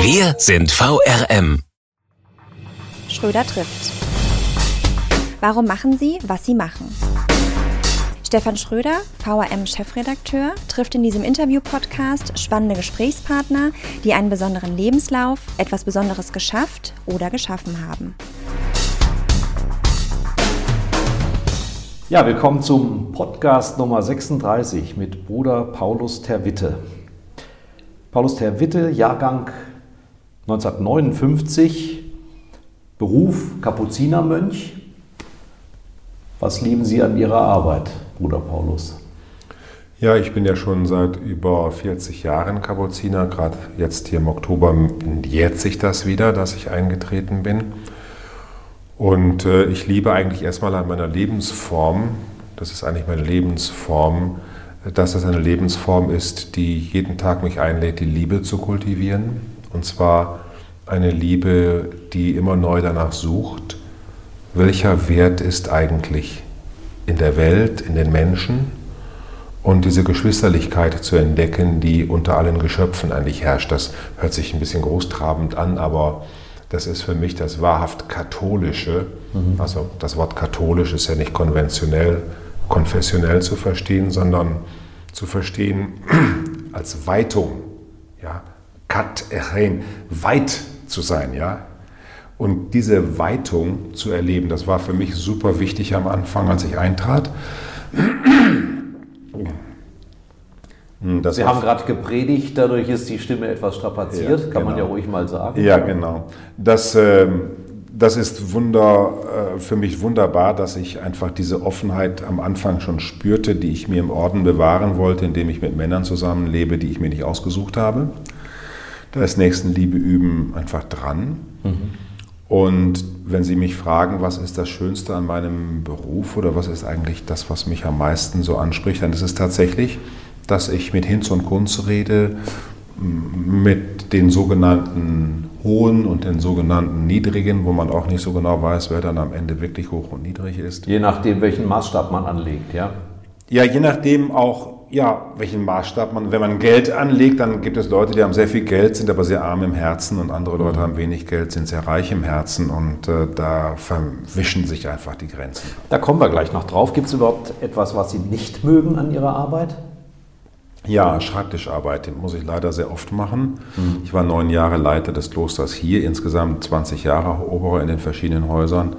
Wir sind VRM. Schröder trifft. Warum machen Sie, was Sie machen? Stefan Schröder, VRM-Chefredakteur, trifft in diesem Interview-Podcast spannende Gesprächspartner, die einen besonderen Lebenslauf, etwas Besonderes geschafft oder geschaffen haben. Ja, willkommen zum Podcast Nummer 36 mit Bruder Paulus Terwitte. Paulus Terwitte, Jahrgang 1959, Beruf Kapuzinermönch. Was lieben Sie an Ihrer Arbeit, Bruder Paulus? Ja, ich bin ja schon seit über 40 Jahren Kapuziner. Gerade jetzt hier im Oktober jährt sich das wieder, dass ich eingetreten bin. Und äh, ich liebe eigentlich erstmal an meiner Lebensform, das ist eigentlich meine Lebensform, dass es eine Lebensform ist, die jeden Tag mich einlädt, die Liebe zu kultivieren und zwar eine Liebe, die immer neu danach sucht, welcher Wert ist eigentlich in der Welt, in den Menschen und diese Geschwisterlichkeit zu entdecken, die unter allen Geschöpfen eigentlich herrscht. Das hört sich ein bisschen großtrabend an, aber das ist für mich das wahrhaft katholische. Mhm. Also das Wort katholisch ist ja nicht konventionell, konfessionell zu verstehen, sondern zu verstehen als Weitung. Ja, kat echein, weit zu sein, ja. Und diese Weitung zu erleben, das war für mich super wichtig am Anfang, als ich eintrat. Das Sie haben gerade gepredigt, dadurch ist die Stimme etwas strapaziert, ja, kann genau. man ja ruhig mal sagen. Ja, genau. Das, äh, das ist wunder, äh, für mich wunderbar, dass ich einfach diese Offenheit am Anfang schon spürte, die ich mir im Orden bewahren wollte, indem ich mit Männern zusammenlebe, die ich mir nicht ausgesucht habe. Da ist Nächstenliebe üben einfach dran. Mhm. Und wenn Sie mich fragen, was ist das Schönste an meinem Beruf oder was ist eigentlich das, was mich am meisten so anspricht, dann ist es tatsächlich, dass ich mit Hinz und Kunz rede, mit den sogenannten hohen und den sogenannten niedrigen, wo man auch nicht so genau weiß, wer dann am Ende wirklich hoch und niedrig ist. Je nachdem, welchen Maßstab man anlegt, ja? Ja, je nachdem auch, ja, welchen Maßstab man, wenn man Geld anlegt, dann gibt es Leute, die haben sehr viel Geld, sind aber sehr arm im Herzen und andere Leute mhm. haben wenig Geld, sind sehr reich im Herzen und äh, da verwischen sich einfach die Grenzen. Da kommen wir gleich noch drauf. Gibt es überhaupt etwas, was Sie nicht mögen an Ihrer Arbeit? Ja, Schreibtischarbeit muss ich leider sehr oft machen. Mhm. Ich war neun Jahre Leiter des Klosters hier, insgesamt 20 Jahre Oberer in den verschiedenen Häusern.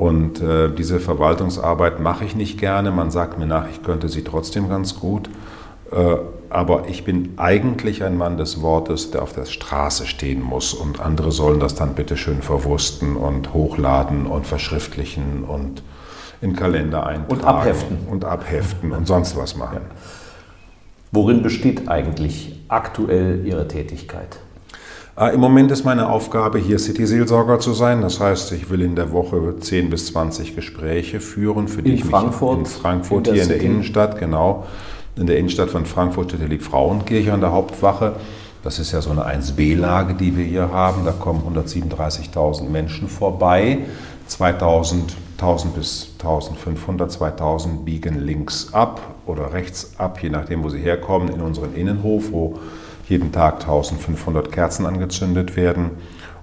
Und äh, diese Verwaltungsarbeit mache ich nicht gerne. Man sagt mir nach, ich könnte sie trotzdem ganz gut. Äh, aber ich bin eigentlich ein Mann des Wortes, der auf der Straße stehen muss. Und andere sollen das dann bitte schön verwursten und hochladen und verschriftlichen und in Kalender eintragen. Und abheften. Und abheften und sonst was machen. Ja. Worin besteht eigentlich aktuell Ihre Tätigkeit? Äh, Im Moment ist meine Aufgabe, hier City-Seelsorger zu sein. Das heißt, ich will in der Woche 10 bis 20 Gespräche führen, für die in ich Frankfurt, mich in Frankfurt, in hier in der Innenstadt, genau. In der Innenstadt von Frankfurt steht die Frauenkirche an der Hauptwache. Das ist ja so eine 1B-Lage, die wir hier haben. Da kommen 137.000 Menschen vorbei. 2000, 1000 bis 1500, 2000 biegen links ab oder rechts ab, je nachdem, wo sie herkommen, in unseren Innenhof, wo jeden Tag 1500 Kerzen angezündet werden.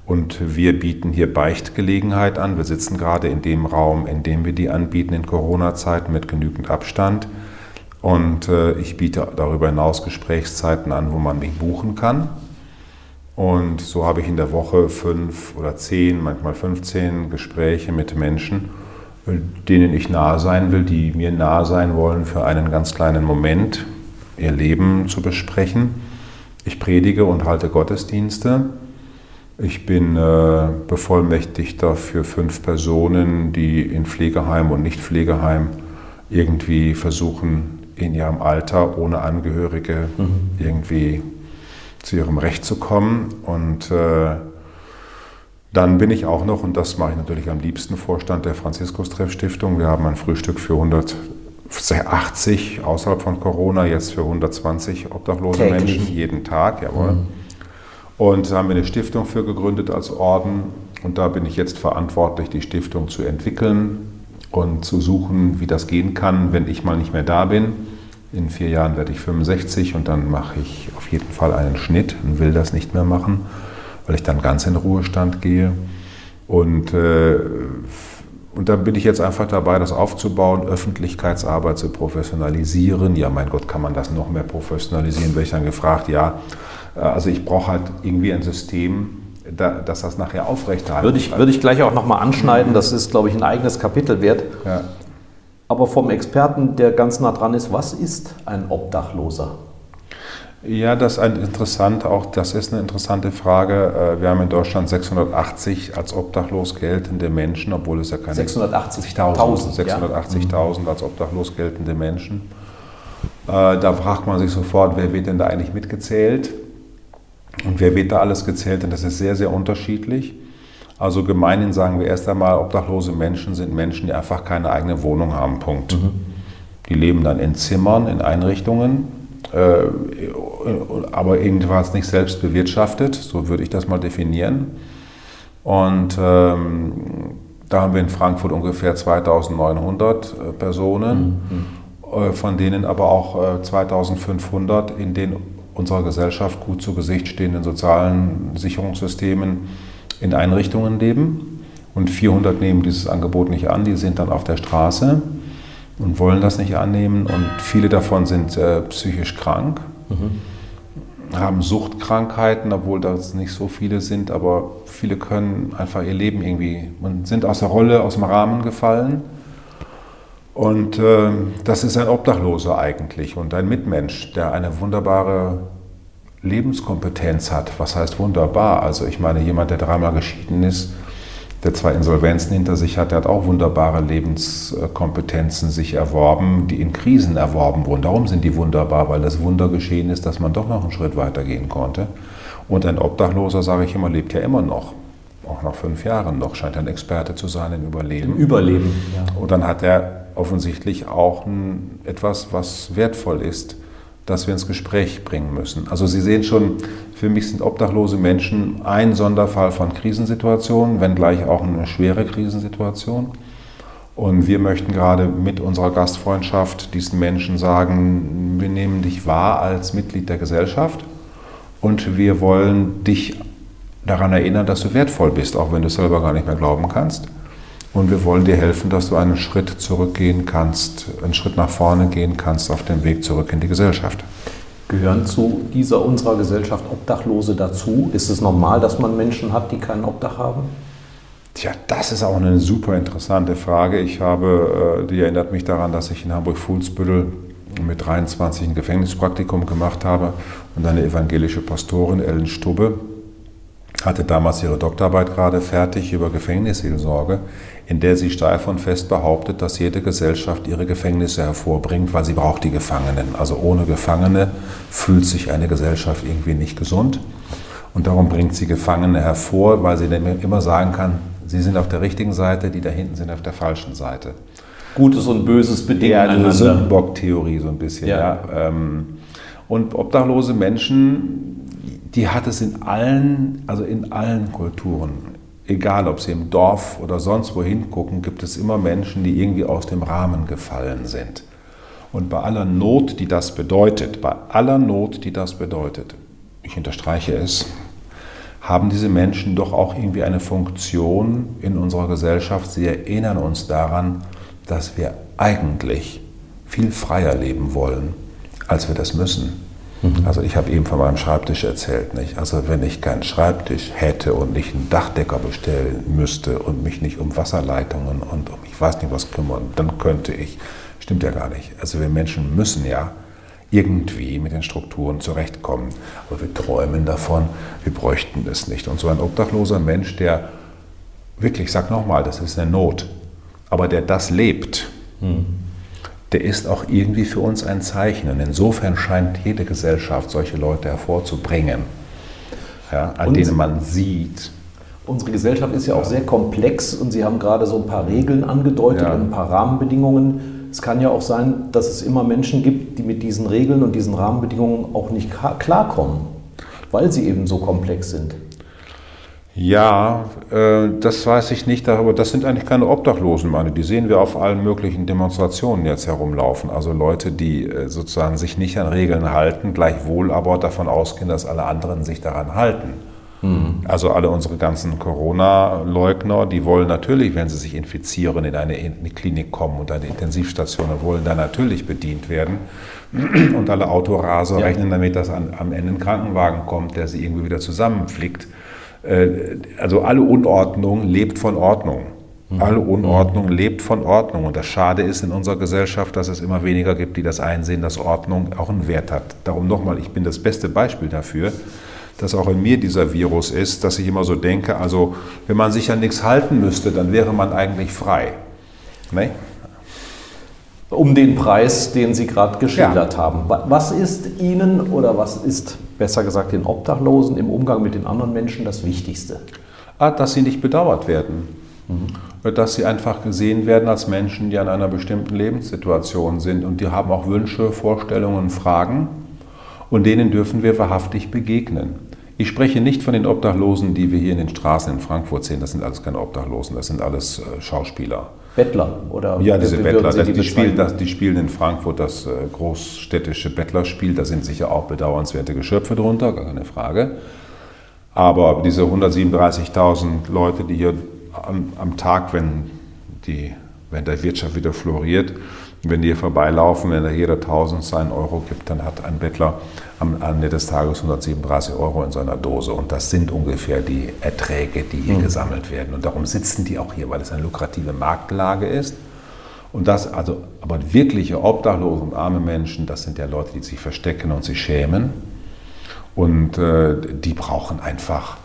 Und wir bieten hier Beichtgelegenheit an. Wir sitzen gerade in dem Raum, in dem wir die anbieten in Corona-Zeiten mit genügend Abstand. Und äh, ich biete darüber hinaus Gesprächszeiten an, wo man mich buchen kann. Und so habe ich in der Woche fünf oder zehn, manchmal 15 Gespräche mit Menschen, denen ich nahe sein will, die mir nahe sein wollen für einen ganz kleinen Moment, ihr Leben zu besprechen. Ich predige und halte Gottesdienste. Ich bin äh, Bevollmächtigter für fünf Personen, die in Pflegeheim und Nicht-Pflegeheim irgendwie versuchen, in ihrem Alter ohne Angehörige mhm. irgendwie zu ihrem Recht zu kommen. Und äh, Dann bin ich auch noch, und das mache ich natürlich am liebsten, Vorstand der Franziskus-Treff-Stiftung. Wir haben ein Frühstück für 180 außerhalb von Corona, jetzt für 120 obdachlose Täglich. Menschen jeden Tag, jawohl. Mhm. Und da haben wir eine Stiftung für gegründet als Orden. Und da bin ich jetzt verantwortlich, die Stiftung zu entwickeln und zu suchen, wie das gehen kann, wenn ich mal nicht mehr da bin. In vier Jahren werde ich 65 und dann mache ich auf jeden Fall einen Schnitt und will das nicht mehr machen, weil ich dann ganz in Ruhestand gehe. Und, äh, und dann bin ich jetzt einfach dabei, das aufzubauen, Öffentlichkeitsarbeit zu professionalisieren. Ja, mein Gott, kann man das noch mehr professionalisieren? Werde ich dann gefragt, ja. Äh, also ich brauche halt irgendwie ein System, dass das nachher aufrechterhalten Würde ich, würde ich gleich auch nochmal anschneiden, das ist, glaube ich, ein eigenes Kapitel wert. Ja. Aber vom Experten, der ganz nah dran ist, was ist ein Obdachloser? Ja, das ist ein interessant, auch das ist eine interessante Frage. Äh, wir haben in Deutschland 680 als obdachlos geltende Menschen, obwohl es ja keine 680.000 680 ja. als obdachlos geltende Menschen. Äh, da fragt man sich sofort, wer wird denn da eigentlich mitgezählt? Und wer wird da alles gezählt? Und das ist sehr, sehr unterschiedlich. Also gemeinhin sagen wir erst einmal, obdachlose Menschen sind Menschen, die einfach keine eigene Wohnung haben. Punkt. Mhm. Die leben dann in Zimmern, in Einrichtungen, aber irgendwas nicht selbst bewirtschaftet, so würde ich das mal definieren. Und ähm, da haben wir in Frankfurt ungefähr 2900 äh, Personen, mhm. äh, von denen aber auch 2500 äh, in den unserer Gesellschaft gut zu Gesicht stehenden sozialen Sicherungssystemen in Einrichtungen leben. Und 400 nehmen dieses Angebot nicht an, die sind dann auf der Straße und wollen das nicht annehmen. Und viele davon sind äh, psychisch krank, mhm. haben Suchtkrankheiten, obwohl das nicht so viele sind, aber viele können einfach ihr Leben irgendwie und sind aus der Rolle, aus dem Rahmen gefallen. Und äh, das ist ein Obdachloser eigentlich und ein Mitmensch, der eine wunderbare Lebenskompetenz hat. Was heißt wunderbar? Also ich meine, jemand, der dreimal geschieden ist, der zwei Insolvenzen hinter sich hat, der hat auch wunderbare Lebenskompetenzen sich erworben, die in Krisen erworben wurden. Darum sind die wunderbar, weil das Wunder geschehen ist, dass man doch noch einen Schritt weiter gehen konnte. Und ein Obdachloser, sage ich immer, lebt ja immer noch. Auch nach fünf Jahren noch, scheint ein Experte zu sein im Überleben. Im Überleben, ja. Und dann hat er offensichtlich auch ein, etwas, was wertvoll ist das wir ins Gespräch bringen müssen. Also Sie sehen schon, für mich sind obdachlose Menschen ein Sonderfall von Krisensituationen, wenngleich auch eine schwere Krisensituation. Und wir möchten gerade mit unserer Gastfreundschaft diesen Menschen sagen, wir nehmen dich wahr als Mitglied der Gesellschaft und wir wollen dich daran erinnern, dass du wertvoll bist, auch wenn du es selber gar nicht mehr glauben kannst. Und wir wollen dir helfen, dass du einen Schritt zurückgehen kannst, einen Schritt nach vorne gehen kannst auf dem Weg zurück in die Gesellschaft. Gehören zu dieser unserer Gesellschaft Obdachlose dazu? Ist es normal, dass man Menschen hat, die kein Obdach haben? Tja, das ist auch eine super interessante Frage. Ich habe, äh, die erinnert mich daran, dass ich in Hamburg-Fuhlsbüttel mit 23 ein Gefängnispraktikum gemacht habe und eine evangelische Pastorin, Ellen Stubbe, hatte damals ihre Doktorarbeit gerade fertig über Gefängnisseelsorge, in der sie steif und fest behauptet, dass jede Gesellschaft ihre Gefängnisse hervorbringt, weil sie braucht die Gefangenen. Also ohne Gefangene fühlt sich eine Gesellschaft irgendwie nicht gesund. Und darum bringt sie Gefangene hervor, weil sie immer sagen kann, sie sind auf der richtigen Seite, die da hinten sind auf der falschen Seite. Gutes und Böses bedingen ja, eine Sündenbock-Theorie so ein bisschen. Ja. ja. Ähm, und obdachlose Menschen, die hat es in allen, also in allen Kulturen, egal ob sie im Dorf oder sonst wohin gucken, gibt es immer Menschen, die irgendwie aus dem Rahmen gefallen sind. Und bei aller Not, die das bedeutet, bei aller Not, die das bedeutet, ich unterstreiche es, haben diese Menschen doch auch irgendwie eine Funktion in unserer Gesellschaft. Sie erinnern uns daran, dass wir eigentlich viel freier leben wollen, als wir das müssen. Mhm. Also ich habe eben von meinem Schreibtisch erzählt. Nicht? Also wenn ich keinen Schreibtisch hätte und nicht einen Dachdecker bestellen müsste und mich nicht um Wasserleitungen und um ich weiß nicht was kümmern, dann könnte ich. Stimmt ja gar nicht. Also wir Menschen müssen ja irgendwie mit den Strukturen zurechtkommen. Aber wir träumen davon, wir bräuchten es nicht. Und so ein obdachloser Mensch, der wirklich, sag nochmal, das ist eine Not, aber der das lebt, mhm der ist auch irgendwie für uns ein Zeichen. Und insofern scheint jede Gesellschaft solche Leute hervorzubringen, ja, an und, denen man sieht. Unsere Gesellschaft ist ja auch sehr komplex und Sie haben gerade so ein paar Regeln angedeutet ja. und ein paar Rahmenbedingungen. Es kann ja auch sein, dass es immer Menschen gibt, die mit diesen Regeln und diesen Rahmenbedingungen auch nicht klarkommen, weil sie eben so komplex sind. Ja, äh, das weiß ich nicht, aber das sind eigentlich keine Obdachlosen, meine. Die sehen wir auf allen möglichen Demonstrationen jetzt herumlaufen. Also Leute, die äh, sozusagen sich nicht an Regeln halten, gleichwohl aber davon ausgehen, dass alle anderen sich daran halten. Mhm. Also alle unsere ganzen Corona-Leugner, die wollen natürlich, wenn sie sich infizieren, in eine, in eine Klinik kommen und eine Intensivstation, wollen da natürlich bedient werden. Und alle Autoraser ja. rechnen damit, dass an, am Ende ein Krankenwagen kommt, der sie irgendwie wieder zusammenflickt. Äh, also alle Unordnung lebt von Ordnung. Mhm. Alle Unordnung lebt von Ordnung. Und das Schade ist in unserer Gesellschaft, dass es immer weniger gibt, die das einsehen, dass Ordnung auch einen Wert hat. Darum nochmal, ich bin das beste Beispiel dafür, dass auch in mir dieser Virus ist, dass ich immer so denke, also wenn man sich an nichts halten müsste, dann wäre man eigentlich frei. Ne? Um den Preis, den Sie gerade geschildert ja. haben. Was ist Ihnen oder was ist besser gesagt den Obdachlosen im Umgang mit den anderen Menschen das Wichtigste? Ah, dass sie nicht bedauert werden. Mhm. Dass sie einfach gesehen werden als Menschen, die an einer bestimmten Lebenssituation sind und die haben auch Wünsche, Vorstellungen, Fragen und denen dürfen wir wahrhaftig begegnen. Ich spreche nicht von den Obdachlosen, die wir hier in den Straßen in Frankfurt sehen. Das sind alles keine Obdachlosen, das sind alles äh, Schauspieler. Bettler oder? Ja, diese Bettler. Die, die, spielen das, die spielen in Frankfurt das äh, großstädtische Bettlerspiel. Da sind sicher auch bedauernswerte Geschöpfe drunter, gar keine Frage. Aber diese 137.000 Leute, die hier am, am Tag, wenn, die, wenn der Wirtschaft wieder floriert, wenn die hier vorbeilaufen, wenn da jeder 1000 seinen Euro gibt, dann hat ein Bettler am Ende des Tages 137 Euro in seiner Dose. Und das sind ungefähr die Erträge, die hier mhm. gesammelt werden. Und darum sitzen die auch hier, weil es eine lukrative Marktlage ist. Und das, also, aber wirkliche Obdachlose und arme Menschen, das sind ja Leute, die sich verstecken und sich schämen. Und äh, die brauchen einfach,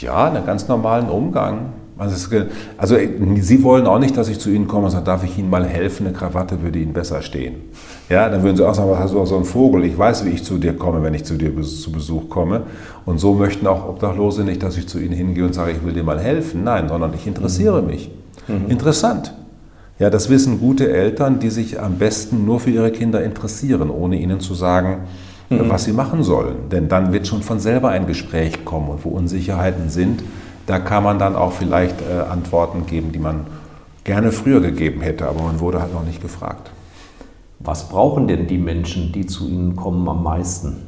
ja, einen ganz normalen Umgang also Sie wollen auch nicht, dass ich zu Ihnen komme und sage, darf ich Ihnen mal helfen, eine Krawatte würde Ihnen besser stehen. Ja, dann würden Sie auch sagen, was hast du auch so ein Vogel? Ich weiß, wie ich zu dir komme, wenn ich zu dir zu Besuch komme. Und so möchten auch Obdachlose nicht, dass ich zu ihnen hingehe und sage, ich will dir mal helfen. Nein, sondern ich interessiere mhm. mich. Mhm. Interessant. Ja, das wissen gute Eltern, die sich am besten nur für ihre Kinder interessieren, ohne ihnen zu sagen, mhm. was sie machen sollen. Denn dann wird schon von selber ein Gespräch kommen und wo Unsicherheiten sind, da kann man dann auch vielleicht äh, Antworten geben, die man gerne früher gegeben hätte, aber man wurde halt noch nicht gefragt. Was brauchen denn die Menschen, die zu Ihnen kommen, am meisten?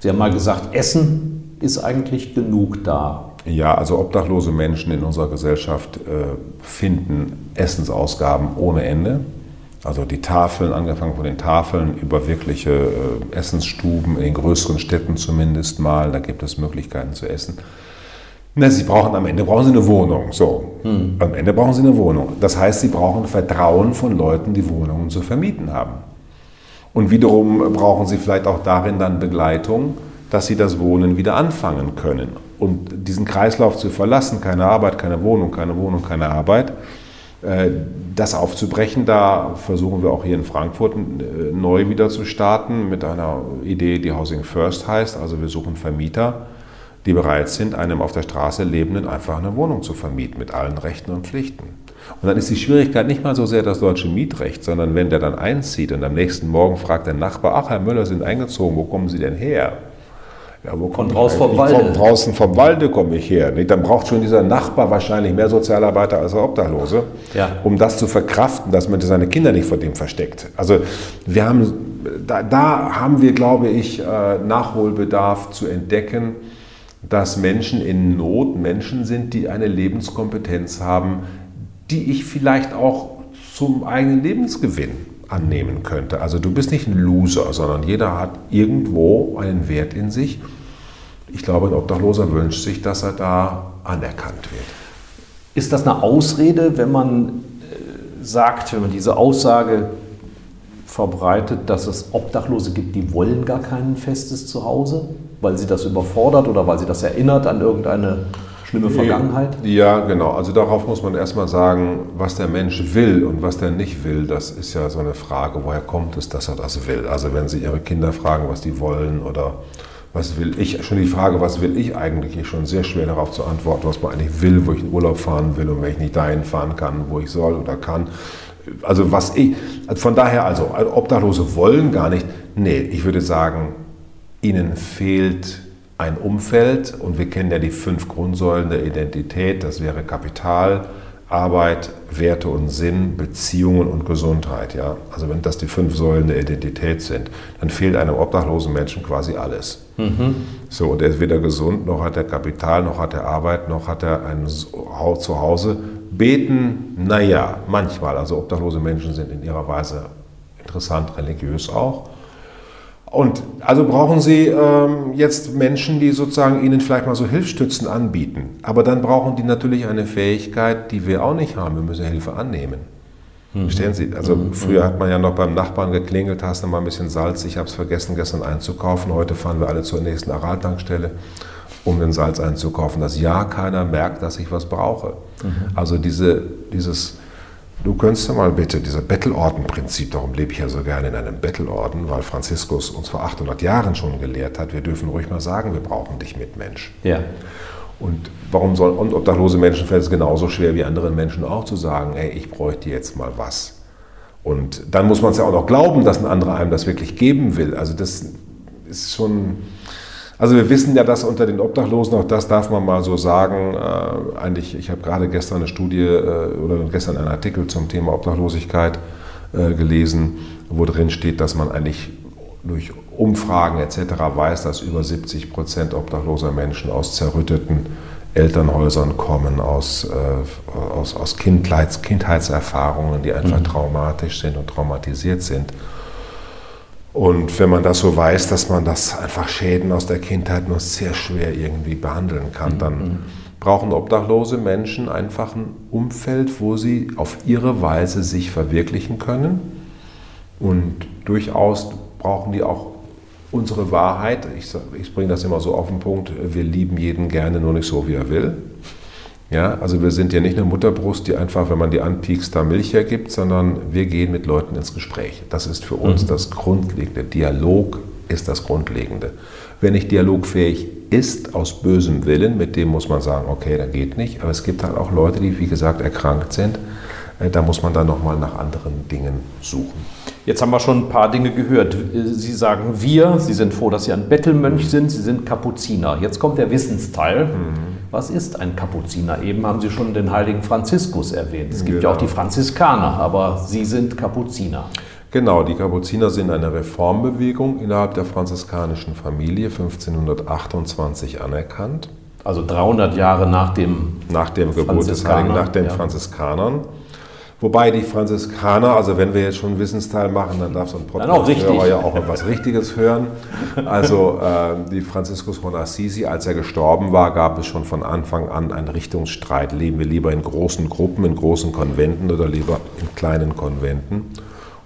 Sie haben mal gesagt, Essen ist eigentlich genug da. Ja, also obdachlose Menschen in unserer Gesellschaft äh, finden Essensausgaben ohne Ende. Also die Tafeln, angefangen von den Tafeln über wirkliche äh, Essensstuben in den größeren Städten zumindest mal, da gibt es Möglichkeiten zu essen. Na, sie brauchen am Ende brauchen sie eine Wohnung. So, hm. am Ende brauchen sie eine Wohnung. Das heißt, sie brauchen Vertrauen von Leuten, die Wohnungen zu vermieten haben. Und wiederum brauchen sie vielleicht auch darin dann Begleitung, dass sie das Wohnen wieder anfangen können. Und diesen Kreislauf zu verlassen, keine Arbeit, keine Wohnung, keine Wohnung, keine Arbeit, äh, das aufzubrechen, da versuchen wir auch hier in Frankfurt äh, neu wieder zu starten mit einer Idee, die Housing First heißt. Also wir suchen Vermieter, die bereit sind, einem auf der Straße Lebenden einfach eine Wohnung zu vermieten mit allen Rechten und Pflichten. Und dann ist die Schwierigkeit nicht mal so sehr das deutsche Mietrecht, sondern wenn der dann einzieht und am nächsten Morgen fragt der Nachbar, ach Herr Müller, Sie sind eingezogen, wo kommen Sie denn her? Ja, wo Von draußen vom Walde. Von draußen vom Walde komme ich her. Dann braucht schon dieser Nachbar wahrscheinlich mehr Sozialarbeiter als der Obdachlose, ja. um das zu verkraften, dass man seine Kinder nicht vor dem versteckt. Also wir haben, da, da haben wir, glaube ich, äh, Nachholbedarf zu entdecken, dass Menschen in Not Menschen sind, die eine Lebenskompetenz haben, die ich vielleicht auch zum eigenen Lebensgewinn annehmen könnte. Also du bist nicht ein Loser, sondern jeder hat irgendwo einen Wert in sich. Ich glaube, ein Obdachloser wünscht sich, dass er da anerkannt wird. Ist das eine Ausrede, wenn man äh, sagt, wenn man diese Aussage verbreitet, dass es Obdachlose gibt, die wollen gar kein festes Zuhause? Weil sie das überfordert oder weil sie das erinnert an irgendeine schlimme Vergangenheit? Ja, genau. Also darauf muss man erstmal sagen, was der Mensch will und was der nicht will, das ist ja so eine Frage, woher kommt es, dass er das will? Also wenn Sie Ihre Kinder fragen, was die wollen oder was will ich, schon die Frage, was will ich eigentlich, ist schon sehr schwer darauf zu antworten, was man eigentlich will, wo ich in Urlaub fahren will und wenn ich nicht dahin fahren kann, wo ich soll oder kann. Also was ich, von daher also, Obdachlose wollen gar nicht. Nee, ich würde sagen, ihnen fehlt ein Umfeld und wir kennen ja die fünf Grundsäulen der Identität, das wäre Kapital, Arbeit, Werte und Sinn, Beziehungen und Gesundheit. Ja? Also wenn das die fünf Säulen der Identität sind, dann fehlt einem obdachlosen Menschen quasi alles. Mhm. So, und er ist weder gesund, noch hat er Kapital, noch hat er Arbeit, noch hat er ein Zuhause. Beten, naja, manchmal. Also obdachlose Menschen sind in ihrer Weise interessant, religiös auch. Und also brauchen Sie ähm, jetzt Menschen, die sozusagen Ihnen vielleicht mal so Hilfsstützen anbieten. Aber dann brauchen die natürlich eine Fähigkeit, die wir auch nicht haben. Wir müssen Hilfe annehmen. Mhm. Verstehen Sie? Also mhm. früher hat man ja noch beim Nachbarn geklingelt, hast du mal ein bisschen Salz, ich habe es vergessen gestern einzukaufen. Heute fahren wir alle zur nächsten Araltankstelle, um den Salz einzukaufen. Dass ja keiner merkt, dass ich was brauche. Mhm. Also diese, dieses Du könntest ja mal bitte, dieser Bettelorden-Prinzip, darum lebe ich ja so gerne in einem Bettelorden, weil Franziskus uns vor 800 Jahren schon gelehrt hat, wir dürfen ruhig mal sagen, wir brauchen dich Mitmensch. Ja. Und warum soll, und obdachlose Menschen fällt es genauso schwer wie anderen Menschen auch zu sagen, ey, ich bräuchte jetzt mal was. Und dann muss man es ja auch noch glauben, dass ein anderer einem das wirklich geben will. Also das ist schon, also wir wissen ja, dass unter den Obdachlosen, auch das darf man mal so sagen, äh, eigentlich, ich habe gerade gestern eine Studie äh, oder gestern einen Artikel zum Thema Obdachlosigkeit äh, gelesen, wo drin steht, dass man eigentlich durch Umfragen etc. weiß, dass über 70 Prozent obdachloser Menschen aus zerrütteten Elternhäusern kommen, aus, äh, aus, aus Kindheits, Kindheitserfahrungen, die einfach mhm. traumatisch sind und traumatisiert sind. Und wenn man das so weiß, dass man das einfach Schäden aus der Kindheit nur sehr schwer irgendwie behandeln kann, dann mhm. brauchen obdachlose Menschen einfach ein Umfeld, wo sie auf ihre Weise sich verwirklichen können. Und durchaus brauchen die auch unsere Wahrheit. Ich, ich bringe das immer so auf den Punkt, wir lieben jeden gerne, nur nicht so, wie er will. Ja, also wir sind ja nicht eine Mutterbrust, die einfach, wenn man die anpiekst, da Milch hergibt, sondern wir gehen mit Leuten ins Gespräch. Das ist für uns mhm. das Grundlegende. Dialog ist das Grundlegende. Wenn nicht dialogfähig ist, aus bösem Willen, mit dem muss man sagen, okay, da geht nicht. Aber es gibt halt auch Leute, die, wie gesagt, erkrankt sind. Äh, da muss man dann nochmal nach anderen Dingen suchen. Jetzt haben wir schon ein paar Dinge gehört. Sie sagen wir, Sie sind froh, dass Sie ein Bettelmönch sind, Sie sind Kapuziner. Jetzt kommt der Wissensteil. Mhm. Was ist ein Kapuziner? Eben haben Sie schon den heiligen Franziskus erwähnt. Es gibt genau. ja auch die Franziskaner, aber Sie sind Kapuziner. Genau, die Kapuziner sind eine Reformbewegung innerhalb der franziskanischen Familie 1528 anerkannt. Also 300 Jahre nach dem nach dem Geburt des Heiligen, nach den ja. Franziskanern. Wobei die Franziskaner, also wenn wir jetzt schon einen Wissensteil machen, dann darf so ein Podcast-Hörer ja auch etwas Richtiges hören. Also äh, die Franziskus von Assisi, als er gestorben war, gab es schon von Anfang an einen Richtungsstreit. Leben wir lieber in großen Gruppen, in großen Konventen oder lieber in kleinen Konventen?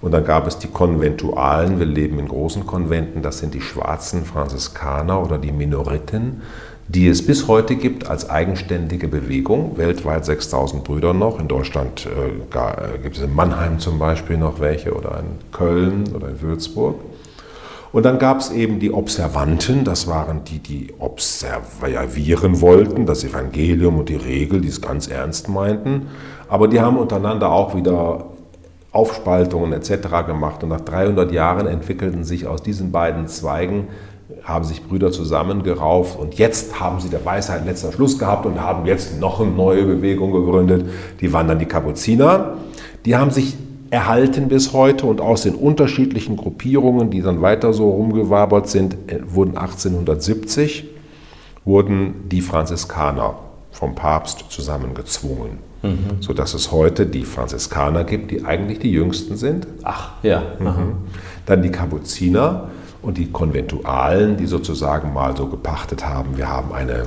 Und dann gab es die Konventualen, wir leben in großen Konventen, das sind die schwarzen Franziskaner oder die Minoriten die es bis heute gibt als eigenständige Bewegung. Weltweit 6000 Brüder noch. In Deutschland äh, äh, gibt es in Mannheim zum Beispiel noch welche oder in Köln oder in Würzburg. Und dann gab es eben die Observanten, das waren die, die observieren wollten, das Evangelium und die Regel, die es ganz ernst meinten. Aber die haben untereinander auch wieder Aufspaltungen etc. gemacht. Und nach 300 Jahren entwickelten sich aus diesen beiden Zweigen haben sich Brüder zusammengerauft und jetzt haben sie der Weisheit letzter Schluss gehabt und haben jetzt noch eine neue Bewegung gegründet. Die waren dann die Kapuziner. Die haben sich erhalten bis heute und aus den unterschiedlichen Gruppierungen, die dann weiter so rumgewabert sind, äh, wurden 1870 wurden die Franziskaner vom Papst zusammengezwungen, mhm. sodass es heute die Franziskaner gibt, die eigentlich die jüngsten sind. Ach, ja. Mhm. Dann die Kapuziner, und die Konventualen, die sozusagen mal so gepachtet haben, wir haben eine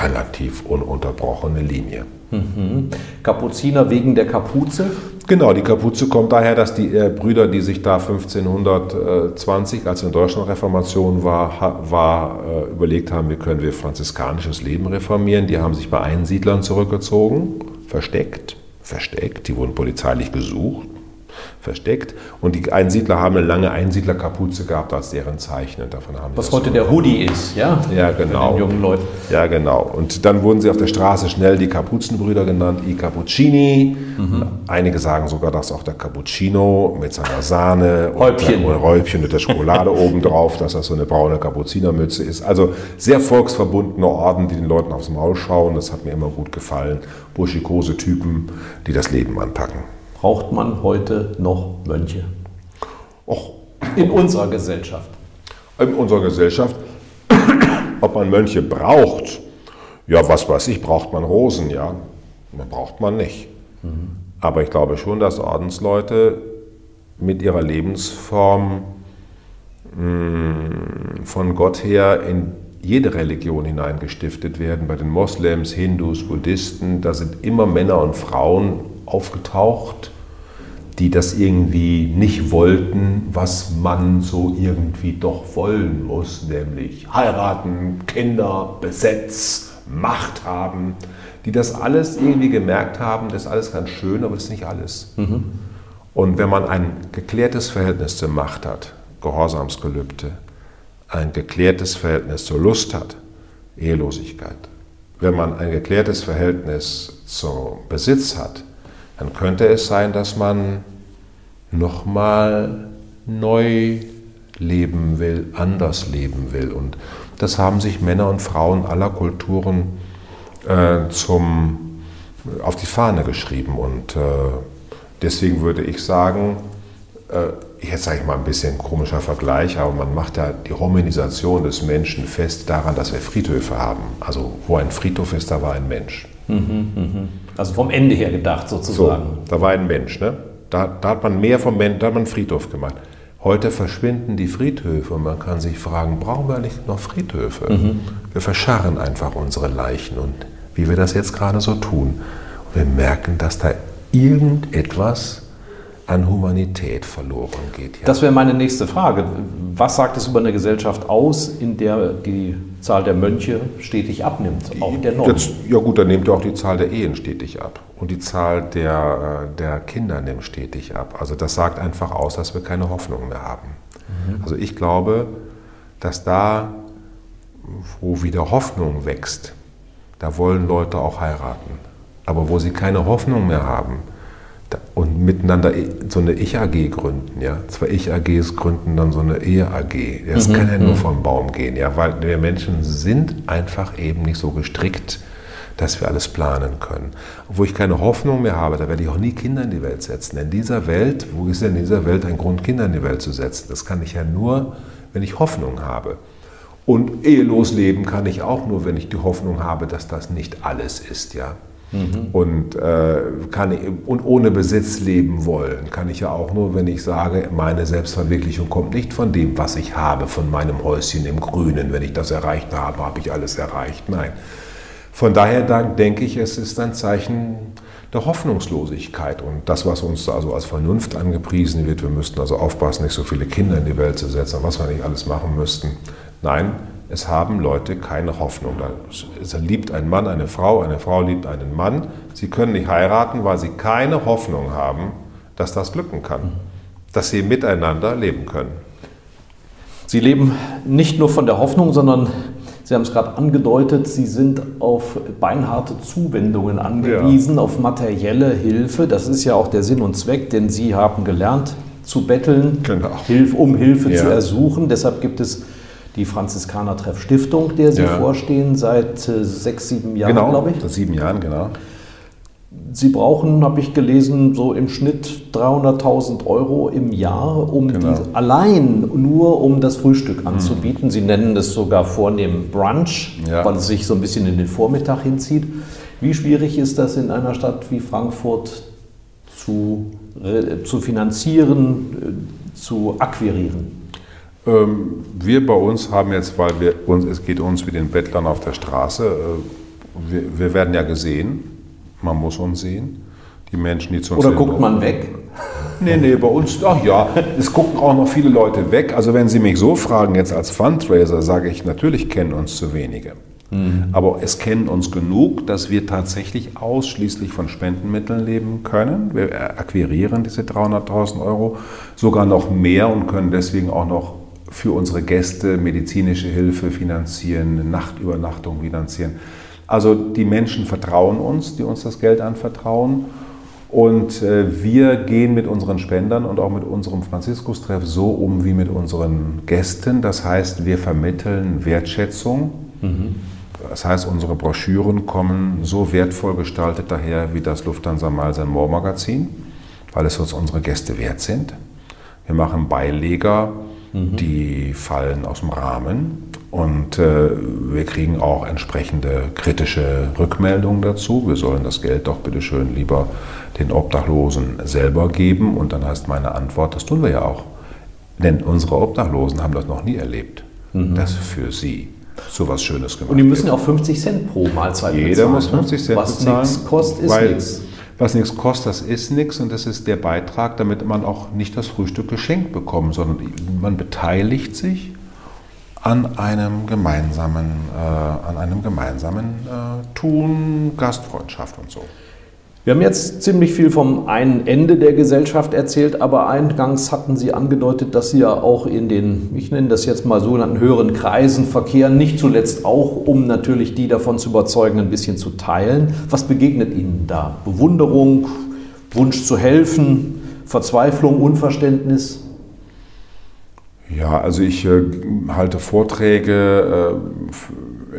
relativ ununterbrochene Linie. Mhm. Kapuziner wegen der Kapuze? Genau, die Kapuze kommt daher, dass die äh, Brüder, die sich da 1520, als in Deutschland Reformation war, ha, war äh, überlegt haben, wie können wir franziskanisches Leben reformieren, die haben sich bei Einsiedlern zurückgezogen, versteckt, versteckt, die wurden polizeilich gesucht, versteckt. Und die Einsiedler haben eine lange Einsiedlerkapuze gehabt als deren Zeichen. Und davon haben Was heute so- der Hoodie ist, ja? Ja, genau. jungen Leuten. Ja, genau. Und dann wurden sie auf der Straße schnell die Kapuzenbrüder genannt, i Cappuccini. Mhm. Einige sagen sogar, dass auch der Cappuccino mit seiner Sahne Häubchen. und, Räubchen mit der Schokolade obendrauf, dass das so eine braune Kapuzinermütze ist. Also sehr volksverbundene Orden, die den Leuten aufs Maul schauen. Das hat mir immer gut gefallen. Burschikose Typen, die das Leben anpacken. Braucht man heute noch Mönche? Och, In unserer Gesellschaft. in unserer Gesellschaft, ob man Mönche braucht, ja, was weiß ich, braucht man Rosen, ja. Man braucht man nicht. Aber ich glaube schon, dass Ordensleute mit ihrer Lebensform mh, von Gott her in jede Religion hineingestiftet werden. Bei den Moslems, Hindus, Buddhisten, da sind immer Männer und Frauen aufgetaucht, die das irgendwie nicht wollten, was man so irgendwie doch wollen muss, nämlich heiraten, Kinder, Besitz, Macht haben, die das alles irgendwie gemerkt haben, das ist alles ganz schön, aber das ist nicht alles. Und wenn man ein geklärtes Verhältnis zur Macht hat, Gehorsamsgelübde, ein geklärtes Verhältnis zur Lust hat, Ehelosigkeit, wenn man ein geklärtes Verhältnis zum Besitz hat, dann könnte es sein, dass man nochmal neu leben will, anders leben will. Und das haben sich Männer und Frauen aller Kulturen äh, zum, auf die Fahne geschrieben. Und äh, deswegen würde ich sagen, äh, jetzt sage ich mal ein bisschen komischer Vergleich, aber man macht ja die Hominisation des Menschen fest daran, dass wir Friedhöfe haben. Also wo ein Friedhof ist, da war ein Mensch. Also vom Ende her gedacht So, sozusagen. da war ein Mensch. Ne? Da, da hat man mehr vom Mensch, da hat man einen Friedhof gemacht. Heute verschwinden die Friedhöfe und man kann sich fragen, brauchen wir eigentlich noch Friedhöfe? Wir verscharren einfach unsere Leichen und wie wir das jetzt gerade so tun. Und wir merken, dass da irgendetwas an Humanität verloren geht. Ja. Das wäre meine nächste Frage. Was sagt es über eine Gesellschaft aus, in der die Zahl der Mönche stetig abnimmt, auch der Nonnen? Ja gut, dann nimmt ja auch die Zahl der Ehen stetig ab. Und die Zahl der, äh, der Kinder nimmt stetig ab. Also das sagt einfach aus, dass wir keine Hoffnung mehr haben. Also ich glaube, dass da, wo wieder Hoffnung wächst, da wollen Leute auch heiraten. Aber wo sie keine Hoffnung mehr haben und miteinander so eine Ich-AG gründen, ja, zwei Ich-AGs gründen dann so eine Ehe-AG. Das kann ja nur vom Baum gehen, ja, weil wir Menschen sind einfach eben nicht so gestrickt, dass wir alles planen können. Wo ich keine Hoffnung mehr habe, da werde ich auch nie Kinder in die Welt setzen. In dieser Welt, wo ist denn in dieser Welt ein Grund, Kinder in die Welt zu setzen? Das kann ich ja nur, wenn ich Hoffnung habe. Und ehelos leben kann ich auch nur, wenn ich die Hoffnung habe, dass das nicht alles ist, ja. Und, äh, kann und ohne Besitz leben wollen, kann ich ja auch nur, wenn ich sage, meine Selbstverwirklichung kommt nicht von dem, was ich habe, von meinem Häuschen im Grünen. Wenn ich das erreicht habe, habe ich alles erreicht. Nein. Von daher denke ich, es ist ein Zeichen der Hoffnungslosigkeit und das, was uns also als Vernunft angepriesen wird, wir müssten also aufpassen, nicht so viele Kinder in die Welt zu setzen, was wir nicht alles machen müssten. Nein, es haben Leute keine Hoffnung. Da es liebt ein Mann eine Frau, eine Frau liebt einen Mann. Sie können nicht heiraten, weil sie keine Hoffnung haben, dass das glücken kann, dass sie miteinander leben können. Sie leben nicht nur von der Hoffnung, sondern Sie haben es gerade angedeutet, Sie sind auf beinharte Zuwendungen angewiesen, auf materielle Hilfe. Das ist ja auch der Sinn und Zweck, denn Sie haben gelernt zu betteln, Genau. Hilf, um Hilfe Ja. zu ersuchen. Deshalb gibt es die Franziskaner-Treff Stiftung, der Sie Ja. vorstehen, seit äh, sechs, sieben Jahren, glaube ich. seit sieben Jahren, genau. Sie brauchen, habe ich gelesen, so im Schnitt 300.000 Euro im Jahr, um Genau. die, allein nur um das Frühstück anzubieten. Sie nennen es sogar vornehm Brunch, Ja. weil es sich so ein bisschen in den Vormittag hinzieht. Wie schwierig ist das in einer Stadt wie Frankfurt zu, zu finanzieren, äh, zu akquirieren? Ähm, wir bei uns haben jetzt, weil wir uns, es geht uns wie den Bettlern auf der Straße, äh, wir, wir werden ja gesehen, man muss uns sehen. Die Menschen, die zu uns Oder guckt man weg? Nee, nee, bei uns, ach ja, es gucken auch noch viele Leute weg. Also wenn Sie mich so fragen, jetzt als Fundraiser, sage ich, natürlich kennen uns zu wenige. Mhm. Aber es kennen uns genug, dass wir tatsächlich ausschließlich von Spendenmitteln leben können. Wir akquirieren diese 300.000 Euro sogar noch mehr und können deswegen auch noch für unsere Gäste medizinische Hilfe finanzieren, Nachtübernachtung finanzieren. Also die Menschen vertrauen uns, die uns das Geld anvertrauen. Und äh, wir gehen mit unseren Spendern und auch mit unserem Franziskus-Treff so um wie mit unseren Gästen. Das heißt, wir vermitteln Wertschätzung. Mhm. Das heißt, unsere Broschüren kommen so wertvoll gestaltet daher wie das Lufthansa Miles More Magazin, weil es uns unsere Gäste wert sind. Wir machen Beileger, mhm. die fallen aus dem Rahmen. Und äh, wir kriegen auch entsprechende kritische Rückmeldungen dazu. Wir sollen das Geld doch bitte schön lieber den Obdachlosen selber geben. Und dann heißt meine Antwort, das tun wir ja auch. Denn unsere Obdachlosen haben das noch nie erlebt. Mhm. Das für sie so was Schönes gemacht. Und die müssen ja auch 50 Cent pro Mahlzeit Jeder bezahlen. Jeder muss 50 ne? Cent was bezahlen. Was nichts kostet, ist nichts. Was nichts kostet, das ist nichts und das ist der Beitrag, damit man auch nicht das Frühstück geschenkt bekommt, sondern man beteiligt sich an einem gemeinsamen, äh, an einem gemeinsamen äh, Tun, Gastfreundschaft und so. Wir haben jetzt ziemlich viel vom einen Ende der Gesellschaft erzählt, aber eingangs hatten Sie angedeutet, dass Sie ja auch in den, ich nenne das jetzt mal sogenannten höheren Kreisen verkehren, nicht zuletzt auch, um natürlich die davon zu überzeugen, ein bisschen zu teilen. Was begegnet Ihnen da? Bewunderung, Wunsch zu helfen, Verzweiflung, Unverständnis? Ja, also ich äh, halte Vorträge äh,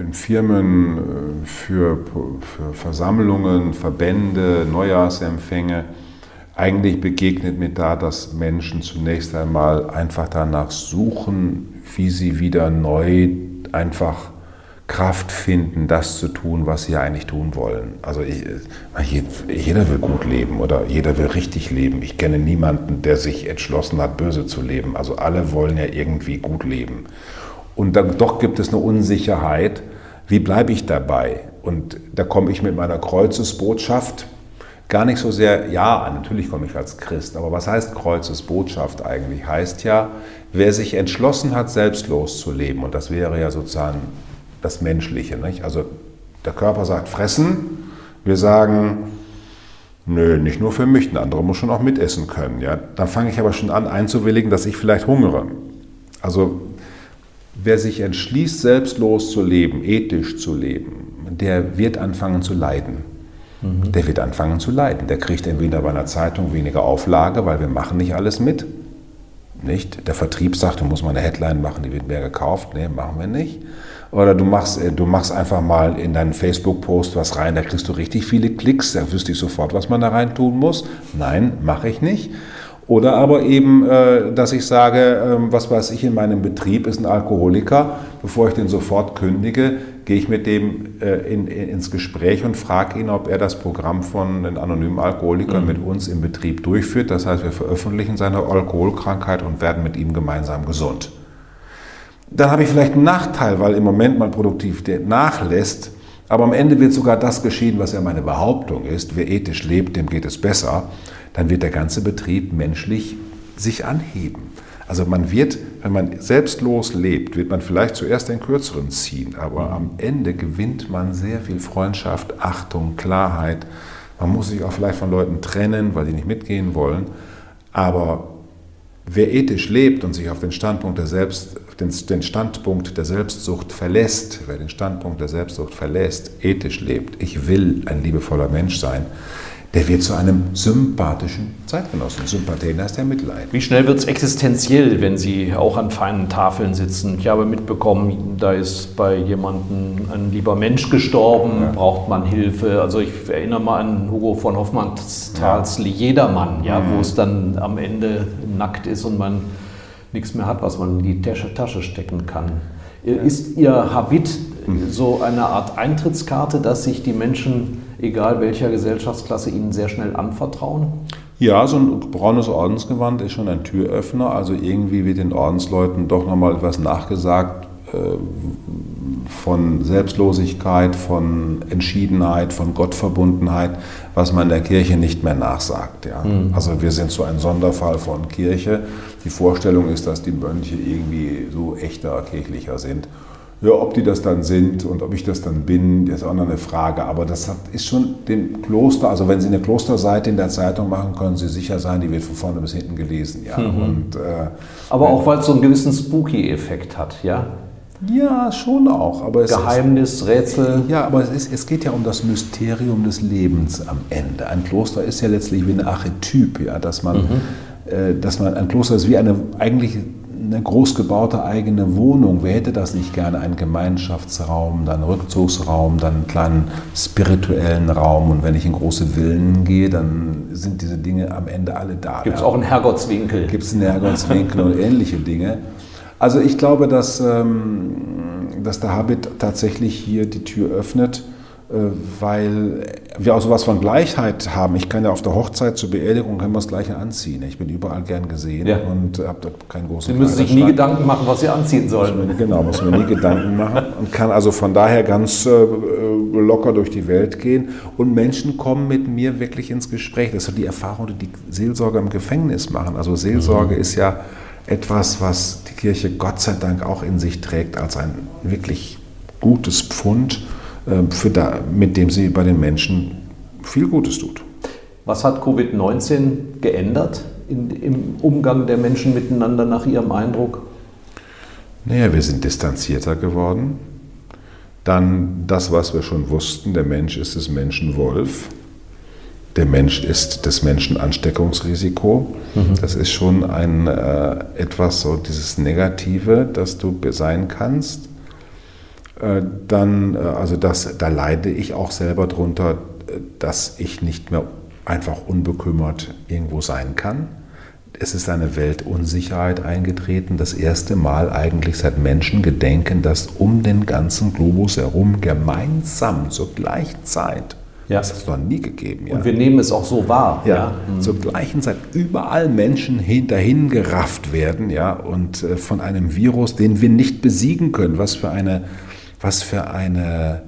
in Firmen äh, für, für, Versammlungen, Verbände, Neujahrsempfänge. Eigentlich begegnet mir da, dass Menschen zunächst einmal einfach danach suchen, wie sie wieder neu einfach Kraft finden, das zu tun, was sie eigentlich tun wollen. Also ich, jeder will gut leben oder jeder will richtig leben. Ich kenne niemanden, der sich entschlossen hat, böse zu leben. Also alle wollen ja irgendwie gut leben. Und dann doch gibt es eine Unsicherheit. Wie bleibe ich dabei? Und da komme ich mit meiner Kreuzesbotschaft gar nicht so sehr, ja, natürlich komme ich als Christ, aber was heißt Kreuzesbotschaft eigentlich? Heißt ja, wer sich entschlossen hat, selbstlos zu leben, und das wäre ja sozusagen das Menschliche. Nicht? Also der Körper sagt fressen, wir sagen, nö, nicht nur für mich, ein anderer muss schon auch mitessen können. Ja? Dann fange ich aber schon an einzuwilligen, dass ich vielleicht hungere. Also wer sich entschließt, selbstlos zu leben, ethisch zu leben, der wird anfangen zu leiden. Mhm. Der wird anfangen zu leiden. Der kriegt entweder bei einer Zeitung weniger Auflage, weil wir machen nicht alles mit. Nicht? Der Vertrieb sagt, du musst mal eine Headline machen, die wird mehr gekauft. Nee, machen wir nicht. Oder du machst, äh, du machst einfach mal in deinen Facebook-Post was rein, da kriegst du richtig viele Klicks, da wüsste ich sofort, was man da rein tun muss. Nein, mache ich nicht. Oder aber eben, äh, dass ich sage, ähm, was weiß ich, in meinem Betrieb ist ein Alkoholiker, bevor ich den sofort kündige, gehe ich mit dem äh, in, in, ins Gespräch und frage ihn, ob er das Programm von den anonymen Alkoholikern mhm. mit uns im Betrieb durchführt. Das heißt, wir veröffentlichen seine Alkoholkrankheit und werden mit ihm gemeinsam gesund. Dann habe ich vielleicht einen Nachteil, weil im Moment mein Produktivität nachlässt. Aber am Ende wird sogar das geschehen, was ja meine Behauptung ist. Wer ethisch lebt, dem geht es besser. Dann wird der ganze Betrieb menschlich sich anheben. Also man wird, wenn man selbstlos lebt, wird man vielleicht zuerst den Kürzeren ziehen, aber am Ende gewinnt man sehr viel Freundschaft, Achtung, Klarheit. Man muss sich auch vielleicht von Leuten trennen, weil die nicht mitgehen wollen. Aber Wer ethisch lebt und sich auf den Standpunkt der, Selbst, den Standpunkt der Selbstsucht verlässt, wer den Standpunkt der Selbstsucht verlässt, ethisch lebt, ich will ein liebevoller Mensch sein, der wird zu einem sympathischen Zeitgenossen. Sympathien heißt der Mitleid. Wie schnell wird es existenziell, wenn Sie auch an feinen Tafeln sitzen? Ich habe mitbekommen, da ist bei jemandem ein lieber Mensch gestorben, ja. braucht man Hilfe. Also ich erinnere mal an Hugo von Hoffmanns Tals ja. Jedermann, ja, mhm. wo es dann am Ende nackt ist und man nichts mehr hat, was man in die Tasche, Tasche stecken kann. Ist Ihr Habit so eine Art Eintrittskarte, dass sich die Menschen, egal welcher Gesellschaftsklasse, Ihnen sehr schnell anvertrauen? Ja, so ein braunes Ordensgewand ist schon ein Türöffner. Also irgendwie wird den Ordensleuten doch nochmal etwas nachgesagt äh, von Selbstlosigkeit, von Entschiedenheit, von Gottverbundenheit, was man der Kirche nicht mehr nachsagt. Ja. Mhm. Also wir sind so ein Sonderfall von Kirche. Die Vorstellung ist, dass die Mönche irgendwie so echter kirchlicher sind. Ja, ob die das dann sind und ob ich das dann bin, ist auch noch eine Frage. Aber das hat, ist schon dem Kloster, also wenn Sie eine Klosterseite in der Zeitung machen, können Sie sicher sein, die wird von vorne bis hinten gelesen. Ja. Mhm. Und, äh, Aber auch weil es so einen gewissen Spooky-Effekt hat, ja? Ja, schon auch. Aber Geheimnis, ist, Rätsel. Ja, aber es, ist, es geht ja um das Mysterium des Lebens am Ende. Ein Kloster ist ja letztlich wie ein Archetyp, ja, dass man, mhm. äh, dass man ein Kloster ist wie eine eigentlich eine groß gebaute eigene Wohnung. Wer hätte das nicht gerne? Einen Gemeinschaftsraum, dann Rückzugsraum, dann einen kleinen spirituellen Raum. Und wenn ich in große Villen gehe, dann sind diese Dinge am Ende alle da. Gibt es auch einen Herrgottswinkel? Gibt es einen Herrgottswinkel und ähnliche Dinge. Also ich glaube, dass, ähm, dass der Habit tatsächlich hier die Tür öffnet weil wir auch sowas von Gleichheit haben. Ich kann ja auf der Hochzeit zur Beerdigung wir das Gleiche anziehen. Ich bin überall gern gesehen ja. und habe dort keinen großen Sie müssen sich nie Gedanken machen, was Sie anziehen sollen. Mir, genau, muss mir nie Gedanken machen und kann also von daher ganz äh, locker durch die Welt gehen. Und Menschen kommen mit mir wirklich ins Gespräch. Das ist die Erfahrung, die die Seelsorger im Gefängnis machen. Also Seelsorge mhm. ist ja etwas, was die Kirche Gott sei Dank auch in sich trägt als ein wirklich gutes Pfund da, mit dem sie bei den Menschen viel Gutes tut. Was hat Covid-19 geändert in, im Umgang der Menschen miteinander nach Ihrem Eindruck? Naja, wir sind distanzierter geworden. Dann das, was wir schon wussten, der Mensch ist des Menschen Wolf. Der Mensch ist des Menschen Ansteckungsrisiko. Mhm. Das ist schon ein äh, etwas so dieses Negative, das du sein kannst. Äh, dann, äh, also das, da leide ich auch selber drunter, dass ich nicht mehr einfach unbekümmert irgendwo sein kann. Es ist eine Weltunsicherheit eingetreten, das erste Mal eigentlich seit Menschengedenken, dass um den ganzen Globus herum gemeinsam zur gleichen Zeit ja. Das hat es noch nie gegeben. Ja. Und wir nehmen es auch so wahr. Ja. ja. Mhm. Zur gleichen Zeit überall Menschen dahin gerafft werden, ja, und äh, von einem Virus, den wir nicht besiegen können. Was für eine was für eine,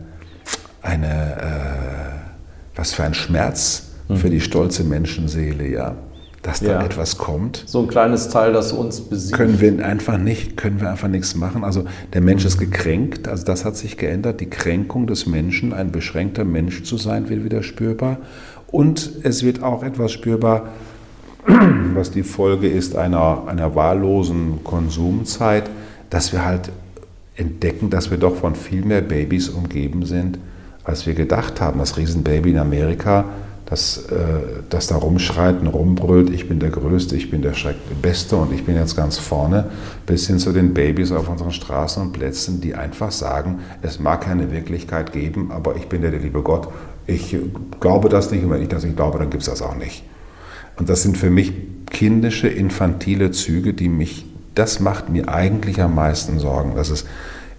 eine äh, was für ein Schmerz mhm. für die stolze Menschenseele, ja, dass da ja. etwas kommt. So ein kleines Teil, das uns besiegt. Können wir einfach nicht, können wir einfach nichts machen. Also der Mensch ist gekränkt, also das hat sich geändert. Die Kränkung des Menschen, ein beschränkter Mensch zu sein, wird wieder spürbar. Und es wird auch etwas spürbar, was die Folge ist einer, einer wahllosen Konsumzeit, dass wir halt entdecken, dass wir doch von viel mehr Babys umgeben sind, als wir gedacht haben. Das Riesenbaby in Amerika, das, äh, das da rumschreit und rumbrüllt, ich bin der Größte, ich bin der Beste und ich bin jetzt ganz vorne, bis hin zu den Babys auf unseren Straßen und Plätzen, die einfach sagen, es mag keine Wirklichkeit geben, aber ich bin der, der liebe Gott. Ich glaube das nicht und wenn ich das nicht glaube, dann gibt es das auch nicht. Und das sind für mich kindische, infantile Züge, die mich das macht mir eigentlich am meisten Sorgen, dass es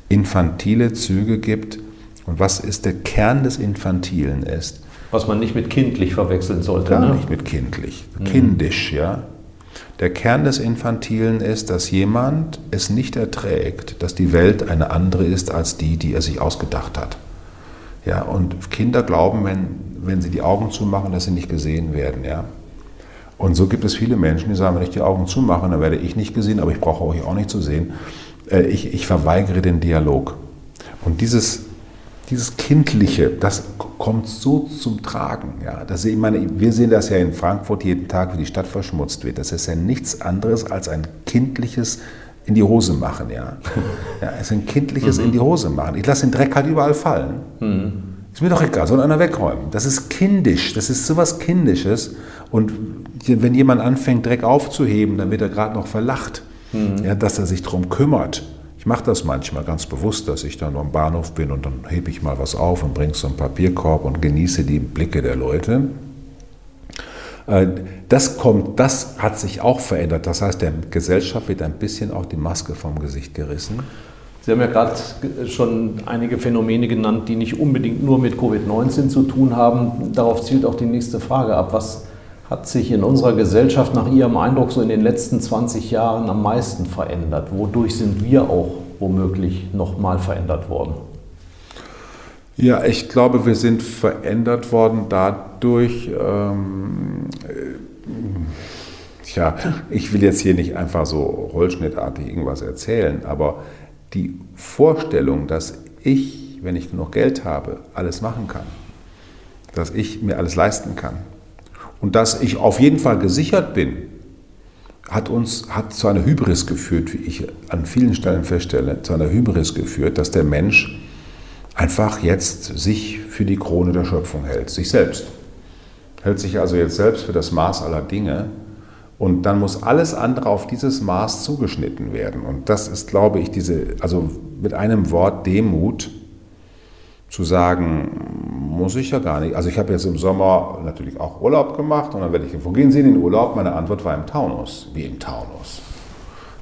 infantile Züge gibt. Und was ist der Kern des Infantilen ist? Was man nicht mit kindlich verwechseln sollte. Gar ne? nicht mit kindlich. Mhm. Kindisch, ja. Der Kern des Infantilen ist, dass jemand es nicht erträgt, dass die Welt eine andere ist als die, die er sich ausgedacht hat. Ja, und Kinder glauben, wenn, wenn sie die Augen zumachen, dass sie nicht gesehen werden. Ja. Und so gibt es viele Menschen, die sagen, wenn ich die Augen zumache, dann werde ich nicht gesehen, aber ich brauche euch auch nicht zu sehen. Äh, ich, ich verweigere den Dialog. Und dieses, dieses Kindliche, das kommt so zum Tragen. Ja. Das, ich meine, wir sehen das ja in Frankfurt jeden Tag, wie die Stadt verschmutzt wird. Das ist ja nichts anderes als ein kindliches in die Hose machen. Ja. Ja, es ist ein kindliches mhm. in die Hose machen. Ich lasse den Dreck halt überall fallen. Mhm. Ist mir doch egal, soll einer wegräumen. Das ist kindisch, das ist sowas Kindisches. Und wenn jemand anfängt, Dreck aufzuheben, dann wird er gerade noch verlacht, mhm. ja, dass er sich darum kümmert. Ich mache das manchmal ganz bewusst, dass ich dann am Bahnhof bin und dann hebe ich mal was auf und bringe so einen Papierkorb und genieße die Blicke der Leute. Äh, das kommt, das hat sich auch verändert. Das heißt, der Gesellschaft wird ein bisschen auch die Maske vom Gesicht gerissen. Sie haben ja gerade schon einige Phänomene genannt, die nicht unbedingt nur mit Covid-19 zu tun haben. Darauf zielt auch die nächste Frage ab. Was hat sich in unserer Gesellschaft nach Ihrem Eindruck so in den letzten 20 Jahren am meisten verändert? Wodurch sind wir auch womöglich nochmal verändert worden? Ja, ich glaube, wir sind verändert worden dadurch, ähm, äh, tja, ich will jetzt hier nicht einfach so rollschnittartig irgendwas erzählen, aber die Vorstellung, dass ich, wenn ich genug Geld habe, alles machen kann, dass ich mir alles leisten kann und dass ich auf jeden Fall gesichert bin, hat uns hat zu einer Hybris geführt, wie ich an vielen Stellen feststelle, zu einer Hybris geführt, dass der Mensch einfach jetzt sich für die Krone der Schöpfung hält, sich selbst. Hält sich also jetzt selbst für das Maß aller Dinge und dann muss alles andere auf dieses Maß zugeschnitten werden. Und das ist, glaube ich, diese, also mit einem Wort Demut zu sagen, muss ich ja gar nicht. Also ich habe jetzt im Sommer natürlich auch Urlaub gemacht und dann werde ich, wo gehen Sie in den Urlaub? Meine Antwort war im Taunus. Wie im Taunus?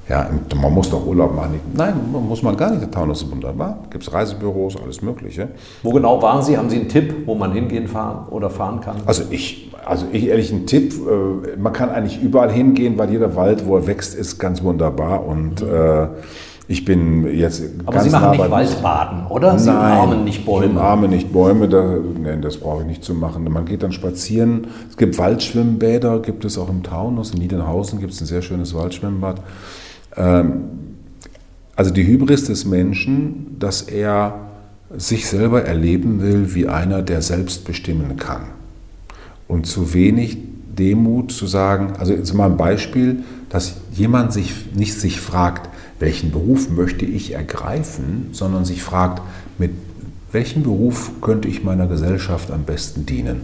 Ja, man muss doch Urlaub machen. Nein, muss man gar nicht. Der Taunus ist wunderbar. Gibt es Reisebüros, alles Mögliche. Wo genau waren Sie? Haben Sie einen Tipp, wo man hingehen fahren oder fahren kann? Also ich, also ich ehrlich einen Tipp. Äh, man kann eigentlich überall hingehen, weil jeder Wald, wo er wächst, ist ganz wunderbar. Und äh, ich bin jetzt Aber ganz Sie machen nah nicht Waldbaden, oder? Sie Nein, umarmen nicht Bäume. Ich umarme nicht Bäume. Da, nein, das brauche ich nicht zu machen. Man geht dann spazieren. Es gibt Waldschwimmbäder, gibt es auch im Taunus. In Niedernhausen gibt es ein sehr schönes Waldschwimmbad. Ähm, also die Hybris des Menschen, dass er sich selber erleben will wie einer, der selbst bestimmen kann. Und zu wenig Demut zu sagen, also jetzt mal ein Beispiel, dass jemand sich nicht sich fragt, welchen Beruf möchte ich ergreifen, sondern sich fragt, mit welchem Beruf könnte ich meiner Gesellschaft am besten dienen?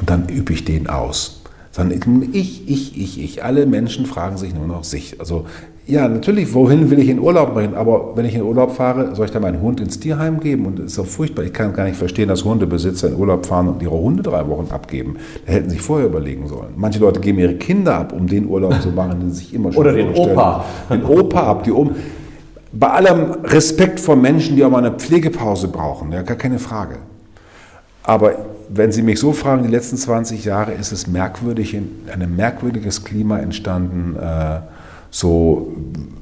Und dann übe ich den aus. Sondern ich, ich, ich, ich. Alle Menschen fragen sich nur noch sich. Also ja, natürlich, wohin will ich in Urlaub bringen? Aber wenn ich in Urlaub fahre, soll ich da meinen Hund ins Tierheim geben? Und das ist so furchtbar. Ich kann gar nicht verstehen, dass Hundebesitzer in Urlaub fahren und ihre Hunde drei Wochen abgeben. Da hätten sie sich vorher überlegen sollen. Manche Leute geben ihre Kinder ab, um den Urlaub zu machen, den sie sich immer schon Oder den Opa. Den Opa ab, die Oma. Bei allem Respekt vor Menschen, die auch mal eine Pflegepause brauchen, ja, gar keine Frage. Aber wenn Sie mich so fragen, die letzten 20 Jahre ist es merkwürdig, ein merkwürdiges Klima entstanden, äh, so,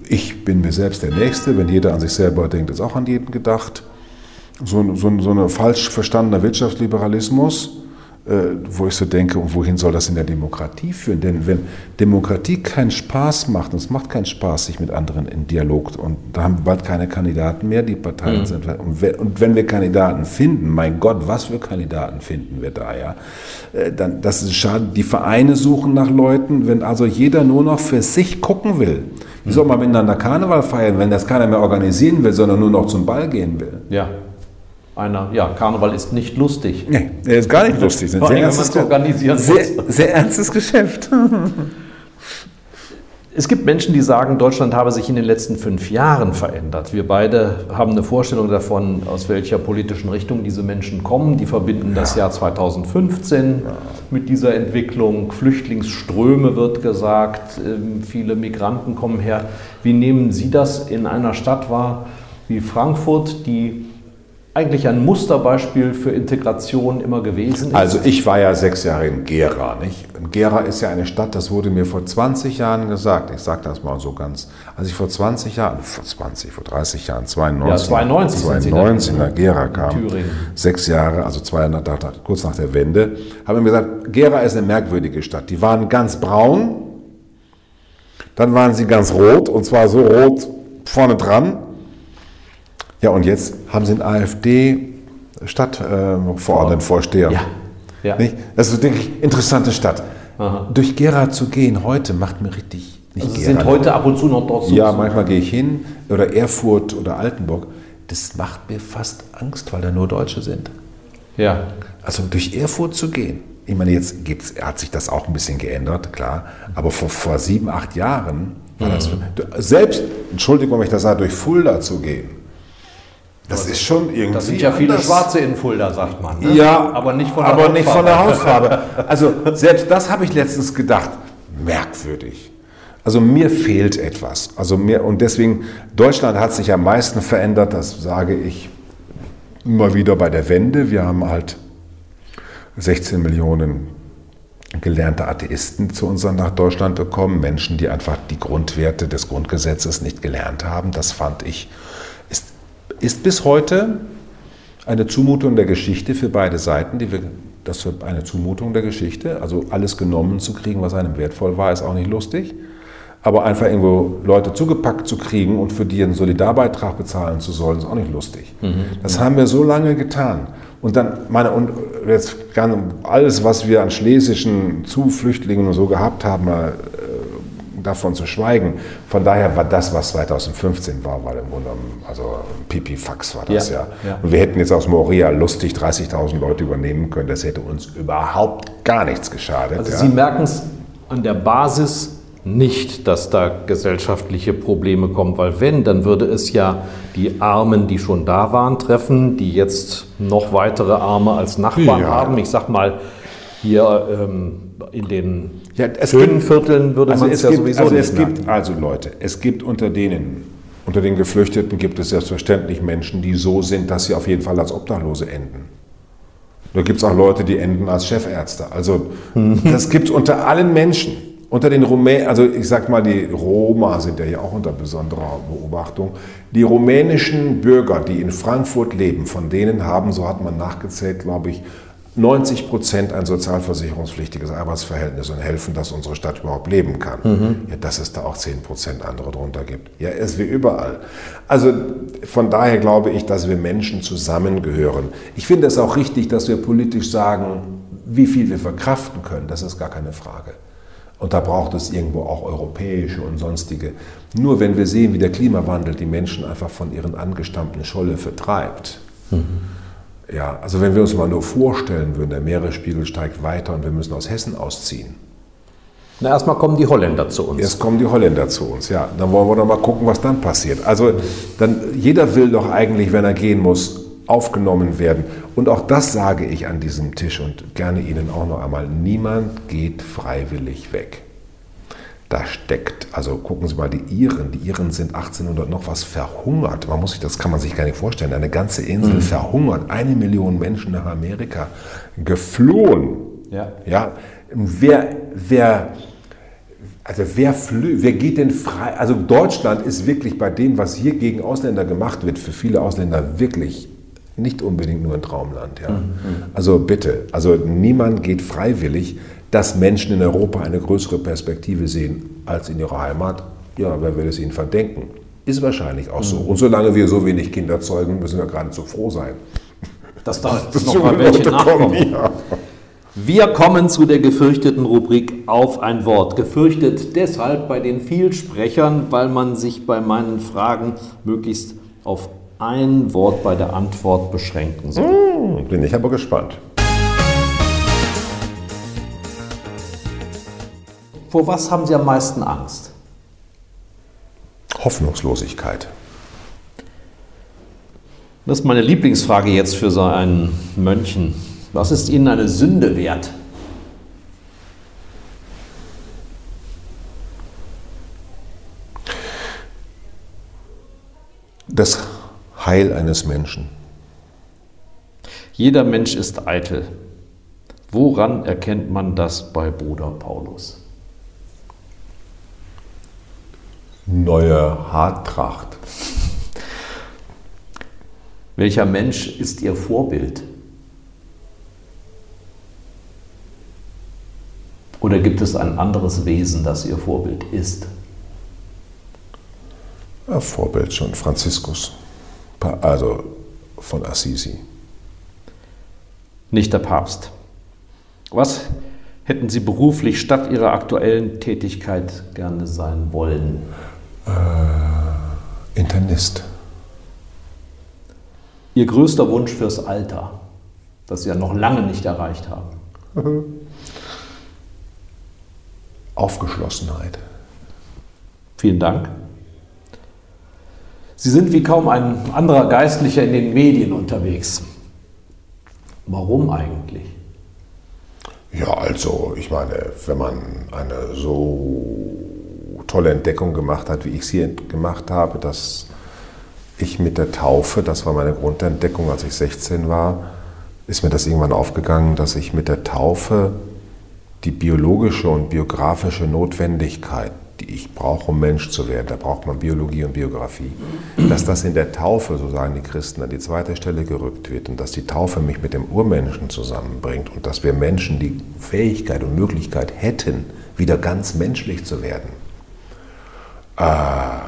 ich bin mir selbst der Nächste, wenn jeder an sich selber denkt, ist auch an jeden gedacht. So, so, so ein falsch verstandener Wirtschaftsliberalismus, wo ich so denke, und wohin soll das in der Demokratie führen? Denn wenn Demokratie keinen Spaß macht, und es macht keinen Spaß, sich mit anderen in Dialog, und da haben wir bald keine Kandidaten mehr, die Parteien mhm. sind. Und wenn wir Kandidaten finden, mein Gott, was für Kandidaten finden wir da, ja? Äh, dann, das ist schade. Die Vereine suchen nach Leuten, wenn also jeder nur noch für sich gucken will. Wie soll man miteinander Karneval feiern, wenn das keiner mehr organisieren will, sondern nur noch zum Ball gehen will? Ja einer, ja, Karneval ist nicht lustig. Nee, er ist gar nicht lustig. Vor allem, wenn man es organisieren sehr, sehr ernstes Geschäft. Es gibt Menschen, die sagen, Deutschland habe sich in den letzten fünf Jahren verändert. Wir beide haben eine Vorstellung davon, aus welcher politischen Richtung diese Menschen kommen. Die verbinden das Jahr 2015 mit dieser Entwicklung. Flüchtlingsströme wird gesagt, ähm, viele Migranten kommen her. Wie nehmen Sie das in einer Stadt wahr wie Frankfurt, die eigentlich ein Musterbeispiel für Integration immer gewesen ist? Also ich war ja sechs Jahre in Gera. Nicht? Gera ist ja eine Stadt, das wurde mir vor 20 Jahren gesagt. Ich sage das mal so ganz. Als ich vor 20 Jahren, vor 20, vor 30 Jahren, 92, ja, 92, 92 nach Gera kam, Thüringen. sechs Jahre, also zwei Jahre kurz nach der Wende, haben wir gesagt, Gera ist eine merkwürdige Stadt. Die waren ganz braun, dann waren sie ganz rot und zwar so rot vorne dran ja, und jetzt haben Sie einen AfD-Stadtverordnetenvorsteher. Äh, ja. ja. Nicht? Das ist eine interessante Stadt. Aha. Durch Gera zu gehen heute macht mir richtig nicht also Gera. sind heute ab und zu noch dort so? Ja, manchmal gehe ich hin oder Erfurt oder Altenburg. Das macht mir fast Angst, weil da nur Deutsche sind. Ja. Also durch Erfurt zu gehen. Ich meine, jetzt gibt's, hat sich das auch ein bisschen geändert, klar. Aber vor, vor sieben, acht Jahren war mhm. das. Für, selbst, Entschuldigung, wenn ich das sage, durch Fulda zu gehen das ist schon irgendwie. Das sind ja viele anders. Schwarze in Fulda, sagt man. Ne? Ja, aber nicht von der aber Hautfarbe. Nicht von der Hautfarbe. Also selbst das habe ich letztens gedacht. Merkwürdig. Also mir fehlt etwas. Also mir, und deswegen, Deutschland hat sich am meisten verändert, das sage ich immer wieder bei der Wende. Wir haben halt 16 Millionen gelernte Atheisten zu uns nach Deutschland bekommen, Menschen, die einfach die Grundwerte des Grundgesetzes nicht gelernt haben. Das fand ich ist bis heute eine Zumutung der Geschichte für beide Seiten, die wir, das ist eine Zumutung der Geschichte, also alles genommen zu kriegen, was einem wertvoll war, ist auch nicht lustig. Aber einfach irgendwo Leute zugepackt zu kriegen und für die einen Solidarbeitrag bezahlen zu sollen, ist auch nicht lustig. Das haben wir so lange getan. Und dann, meine, und jetzt alles, was wir an schlesischen Zuflüchtlingen und so gehabt haben, mal davon zu schweigen. Von daher war das, was 2015 war, weil im Grunde also ein Pipifax war das ja, ja. ja. Und wir hätten jetzt aus Moria lustig 30.000 Leute übernehmen können. Das hätte uns überhaupt gar nichts geschadet. Also ja. Sie merken es an der Basis nicht, dass da gesellschaftliche Probleme kommen, weil wenn, dann würde es ja die Armen, die schon da waren, treffen, die jetzt noch weitere Arme als Nachbarn haben. Ich sag mal, hier ähm, in den ja, schönen gibt, Vierteln würde also man es ja gibt, sowieso also nicht es gibt, Also Leute, es gibt unter denen, unter den Geflüchteten gibt es selbstverständlich Menschen, die so sind, dass sie auf jeden Fall als Obdachlose enden. Da gibt es auch Leute, die enden als Chefärzte. Also das gibt es unter allen Menschen. Unter den Rumänen, also ich sag mal, die Roma sind ja hier auch unter besonderer Beobachtung. Die rumänischen Bürger, die in Frankfurt leben, von denen haben, so hat man nachgezählt, glaube ich, 90 Prozent ein sozialversicherungspflichtiges Arbeitsverhältnis und helfen, dass unsere Stadt überhaupt leben kann. Mhm. Ja, dass es da auch 10 Prozent andere drunter gibt. Ja, ist wie überall. Also von daher glaube ich, dass wir Menschen zusammengehören. Ich finde es auch richtig, dass wir politisch sagen, wie viel wir verkraften können. Das ist gar keine Frage. Und da braucht es irgendwo auch europäische und sonstige. Nur wenn wir sehen, wie der Klimawandel die Menschen einfach von ihren angestammten Scholle vertreibt. Mhm. Ja, also wenn wir uns mal nur vorstellen würden, der Meeresspiegel steigt weiter und wir müssen aus Hessen ausziehen. Na, erstmal kommen die Holländer zu uns. Erst kommen die Holländer zu uns, ja. Dann wollen wir doch mal gucken, was dann passiert. Also dann, jeder will doch eigentlich, wenn er gehen muss, aufgenommen werden. Und auch das sage ich an diesem Tisch und gerne Ihnen auch noch einmal. Niemand geht freiwillig weg. Da steckt, also gucken Sie mal, die Iren, die Iren sind 1800 noch was verhungert. Man muss sich, das kann man sich gar nicht vorstellen. Eine ganze Insel mhm. verhungert, eine Million Menschen nach Amerika geflohen. Ja. ja wer, wer, also wer, flü wer geht denn frei? Also Deutschland ist wirklich bei dem, was hier gegen Ausländer gemacht wird, für viele Ausländer wirklich nicht unbedingt nur ein Traumland. Ja. Mhm. Also bitte, also niemand geht freiwillig, dass Menschen in Europa eine größere Perspektive sehen als in ihrer Heimat. Ja, wer will es ihnen verdenken? Ist wahrscheinlich auch mhm. so. Und solange wir so wenig Kinder zeugen, müssen wir geradezu froh sein. Dass da das noch mal welche nachkommen. Ja. Wir kommen zu der gefürchteten Rubrik auf ein Wort. Gefürchtet deshalb bei den Vielsprechern, weil man sich bei meinen Fragen möglichst auf ein Wort bei der Antwort beschränken soll. Hm, bin ich aber gespannt. Vor was haben Sie am meisten Angst? Hoffnungslosigkeit. Das ist meine Lieblingsfrage jetzt für so einen Mönchen. Was ist Ihnen eine Sünde wert? Das Heil eines Menschen. Jeder Mensch ist eitel. Woran erkennt man das bei Bruder Paulus? Neue Haartracht. Welcher Mensch ist Ihr Vorbild? Oder gibt es ein anderes Wesen, das Ihr Vorbild ist? Ja, Vorbild schon, Franziskus also von Assisi. Nicht der Papst. Was hätten Sie beruflich statt Ihrer aktuellen Tätigkeit gerne sein wollen? Äh, Internist. Ihr größter Wunsch fürs Alter, das Sie ja noch lange nicht erreicht haben? Aufgeschlossenheit. Vielen Dank. Sie sind wie kaum ein anderer Geistlicher in den Medien unterwegs. Warum eigentlich? Ja, also ich meine, wenn man eine so tolle Entdeckung gemacht hat, wie ich sie gemacht habe, dass ich mit der Taufe, das war meine Grundentdeckung, als ich 16 war, ist mir das irgendwann aufgegangen, dass ich mit der Taufe die biologische und biografische Notwendigkeit die ich brauche, um Mensch zu werden. Da braucht man Biologie und Biografie. Dass das in der Taufe, so sagen die Christen, an die zweite Stelle gerückt wird und dass die Taufe mich mit dem Urmenschen zusammenbringt und dass wir Menschen die Fähigkeit und Möglichkeit hätten, wieder ganz menschlich zu werden. Äh,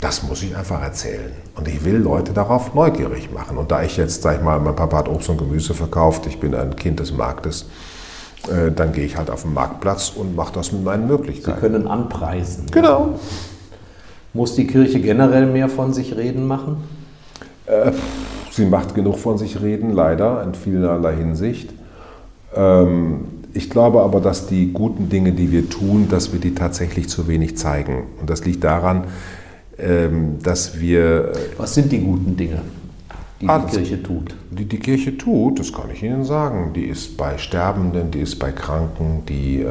das muss ich einfach erzählen. Und ich will Leute darauf neugierig machen. Und da ich jetzt, sag ich mal, mein Papa hat Obst und Gemüse verkauft, ich bin ein Kind des Marktes, äh, dann gehe ich halt auf den Marktplatz und mache das mit meinen Sie Möglichkeiten. können anpreisen. Genau. Muss die Kirche generell mehr von sich reden machen? Sie macht genug von sich reden, leider, in vielerlei Hinsicht. Ähm, ich glaube aber, dass die guten Dinge, die wir tun, dass wir die tatsächlich zu wenig zeigen. Und das liegt daran, ähm, dass wir Was sind die guten Dinge, die Ah, die Kirche tut? Die die Kirche tut, das kann ich Ihnen sagen. Die ist bei Sterbenden, die ist bei Kranken, die äh,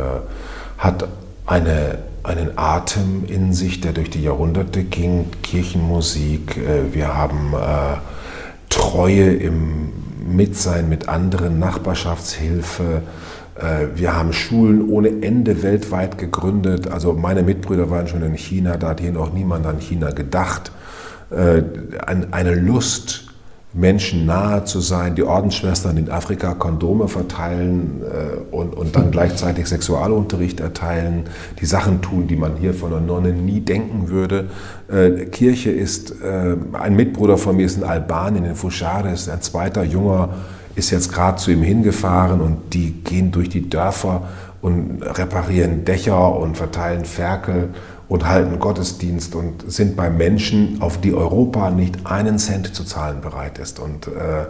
hat eine, einen Atem in sich, der durch die Jahrhunderte ging. Kirchenmusik, äh, wir haben äh, Treue im Mitsein mit anderen, Nachbarschaftshilfe. Äh, Wir haben Schulen ohne Ende weltweit gegründet. Also meine Mitbrüder waren schon in China, da hat hier noch niemand an China gedacht. Äh, ein- Eine Lust, Menschen nahe zu sein, die Ordensschwestern in Afrika Kondome verteilen äh, und, und dann gleichzeitig Sexualunterricht erteilen, die Sachen tun, die man hier von einer Nonne nie denken würde. Kirche ist, ein Mitbruder von mir ist in Albanien, in Fushares, ein zweiter Junger ist jetzt gerade zu ihm hingefahren und die gehen durch die Dörfer und reparieren Dächer und verteilen Ferkel und halten Gottesdienst und sind bei Menschen, auf die Europa nicht einen Cent zu zahlen bereit ist. Und äh,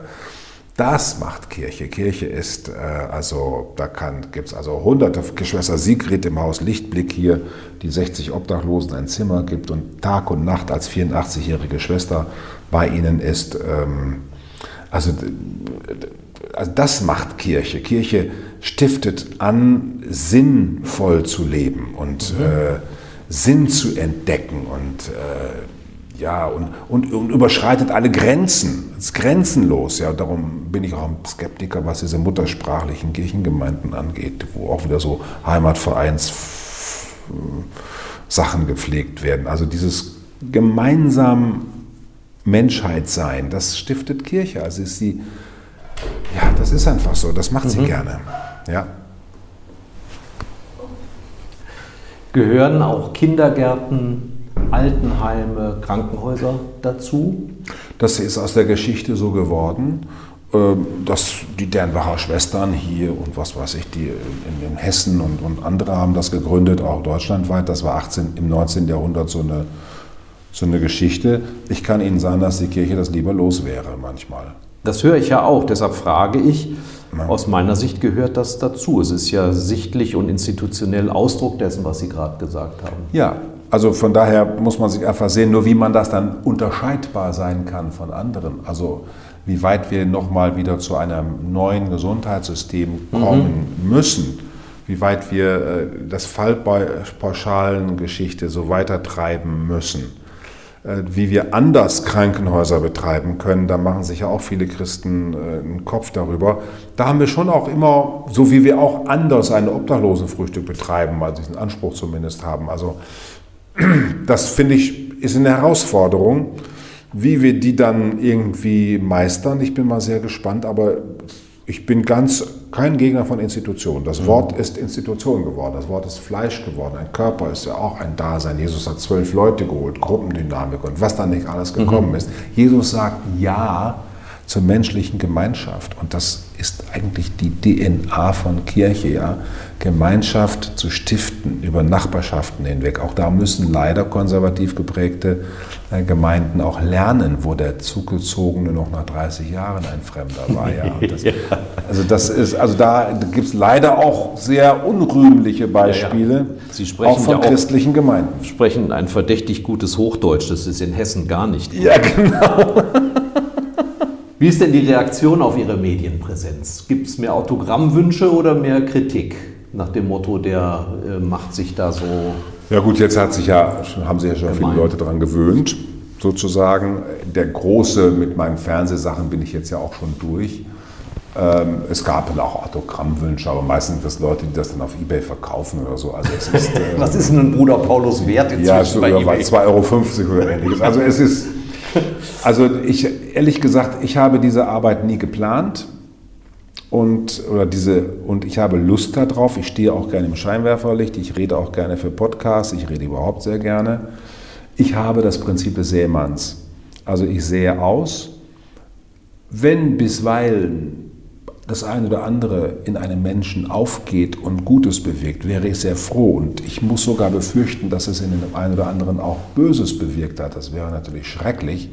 das macht Kirche. Kirche ist, äh, also da gibt es also hunderte Geschwister Sigrid im Haus Lichtblick hier, die 60 Obdachlosen ein Zimmer gibt und Tag und Nacht als 84-jährige Schwester bei ihnen ist. Ähm, also, also das macht Kirche. Kirche stiftet an, sinnvoll zu leben und äh, Sinn zu entdecken und äh, ja und, und, und überschreitet alle Grenzen. Es ist grenzenlos. Ja, darum bin ich auch ein Skeptiker, was diese muttersprachlichen Kirchengemeinden angeht, wo auch wieder so Heimatvereins Sachen gepflegt werden. Also dieses gemeinsam Menschheit sein, das stiftet Kirche. Also ist sie, ja, das ist einfach so, das macht sie gerne. Ja. Gehören auch Kindergärten, Altenheime, Krankenhäuser dazu? Das ist aus der Geschichte so geworden, ähm, dass die Dernbacher Schwestern hier und was weiß ich, die in, in Hessen und, und andere haben das gegründet, auch deutschlandweit. Das war 18, im 19. Jahrhundert so eine, so eine Geschichte. Ich kann Ihnen sagen, dass die Kirche das lieber los wäre manchmal. Das höre ich ja auch, deshalb frage ich. Aus meiner Sicht gehört das dazu. Es ist ja sichtlich und institutionell Ausdruck dessen, was Sie gerade gesagt haben. Ja, also von daher muss man sich einfach sehen, nur wie man das dann unterscheidbar sein kann von anderen. Also wie weit wir nochmal wieder zu einem neuen Gesundheitssystem kommen müssen, wie weit wir äh, das Fallpauschalengeschichte so weitertreiben müssen, äh, wie wir anders Krankenhäuser betreiben können. Da machen sich ja auch viele Christen äh, einen Kopf darüber. Da haben wir schon auch immer, so wie wir auch anders ein Obdachlosenfrühstück betreiben, also diesen Anspruch zumindest haben. Also das finde ich ist eine Herausforderung, wie wir die dann irgendwie meistern. Ich bin mal sehr gespannt, aber ich bin ganz kein Gegner von Institutionen. Das Wort ist Institution geworden, das Wort ist Fleisch geworden. Ein Körper ist ja auch ein Dasein. Jesus hat zwölf Leute geholt, Gruppendynamik und was da nicht alles gekommen ist. Jesus sagt Ja zur menschlichen Gemeinschaft und das ist eigentlich die DNA von Kirche, ja. Gemeinschaft zu stiften über Nachbarschaften hinweg. Auch da müssen leider konservativ geprägte äh, Gemeinden auch lernen, wo der Zugezogene noch nach 30 Jahren ein Fremder war. Ja. Das, also das ist, also da gibt es leider auch sehr unrühmliche Beispiele, Sie sprechen auch von ja auch- christlichen Gemeinden. Sprechen ein verdächtig gutes Hochdeutsch, das ist in Hessen gar nicht. Ja, genau. Wie ist denn die Reaktion auf Ihre Medienpräsenz? Gibt es mehr Autogrammwünsche oder mehr Kritik? Nach dem Motto, der äh, macht sich da so. Ja gut, jetzt hat sich ja, haben sich ja schon viele Gemein. Leute daran gewöhnt, sozusagen. Der große, mit meinen Fernsehsachen bin ich jetzt ja auch schon durch. Ähm, es gab dann auch Autogrammwünsche, aber meistens sind das Leute, die das dann auf Ebay verkaufen oder so. Also es ist, äh, Was ist denn ein Bruder Paulus wert inzwischen ja, so bei eBay? 2,50 Euro oder ähnliches. Also es ist, also ich, ehrlich gesagt, ich habe diese Arbeit nie geplant und, oder diese, und ich habe Lust darauf. Ich stehe auch gerne im Scheinwerferlicht, ich rede auch gerne für Podcasts, ich rede überhaupt sehr gerne. Ich habe das Prinzip des Sämanns. Also ich sähe aus, wenn bisweilen das eine oder andere in einem Menschen aufgeht und Gutes bewirkt, wäre ich sehr froh. Und ich muss sogar befürchten, dass es in dem einen oder anderen auch Böses bewirkt hat. Das wäre natürlich schrecklich.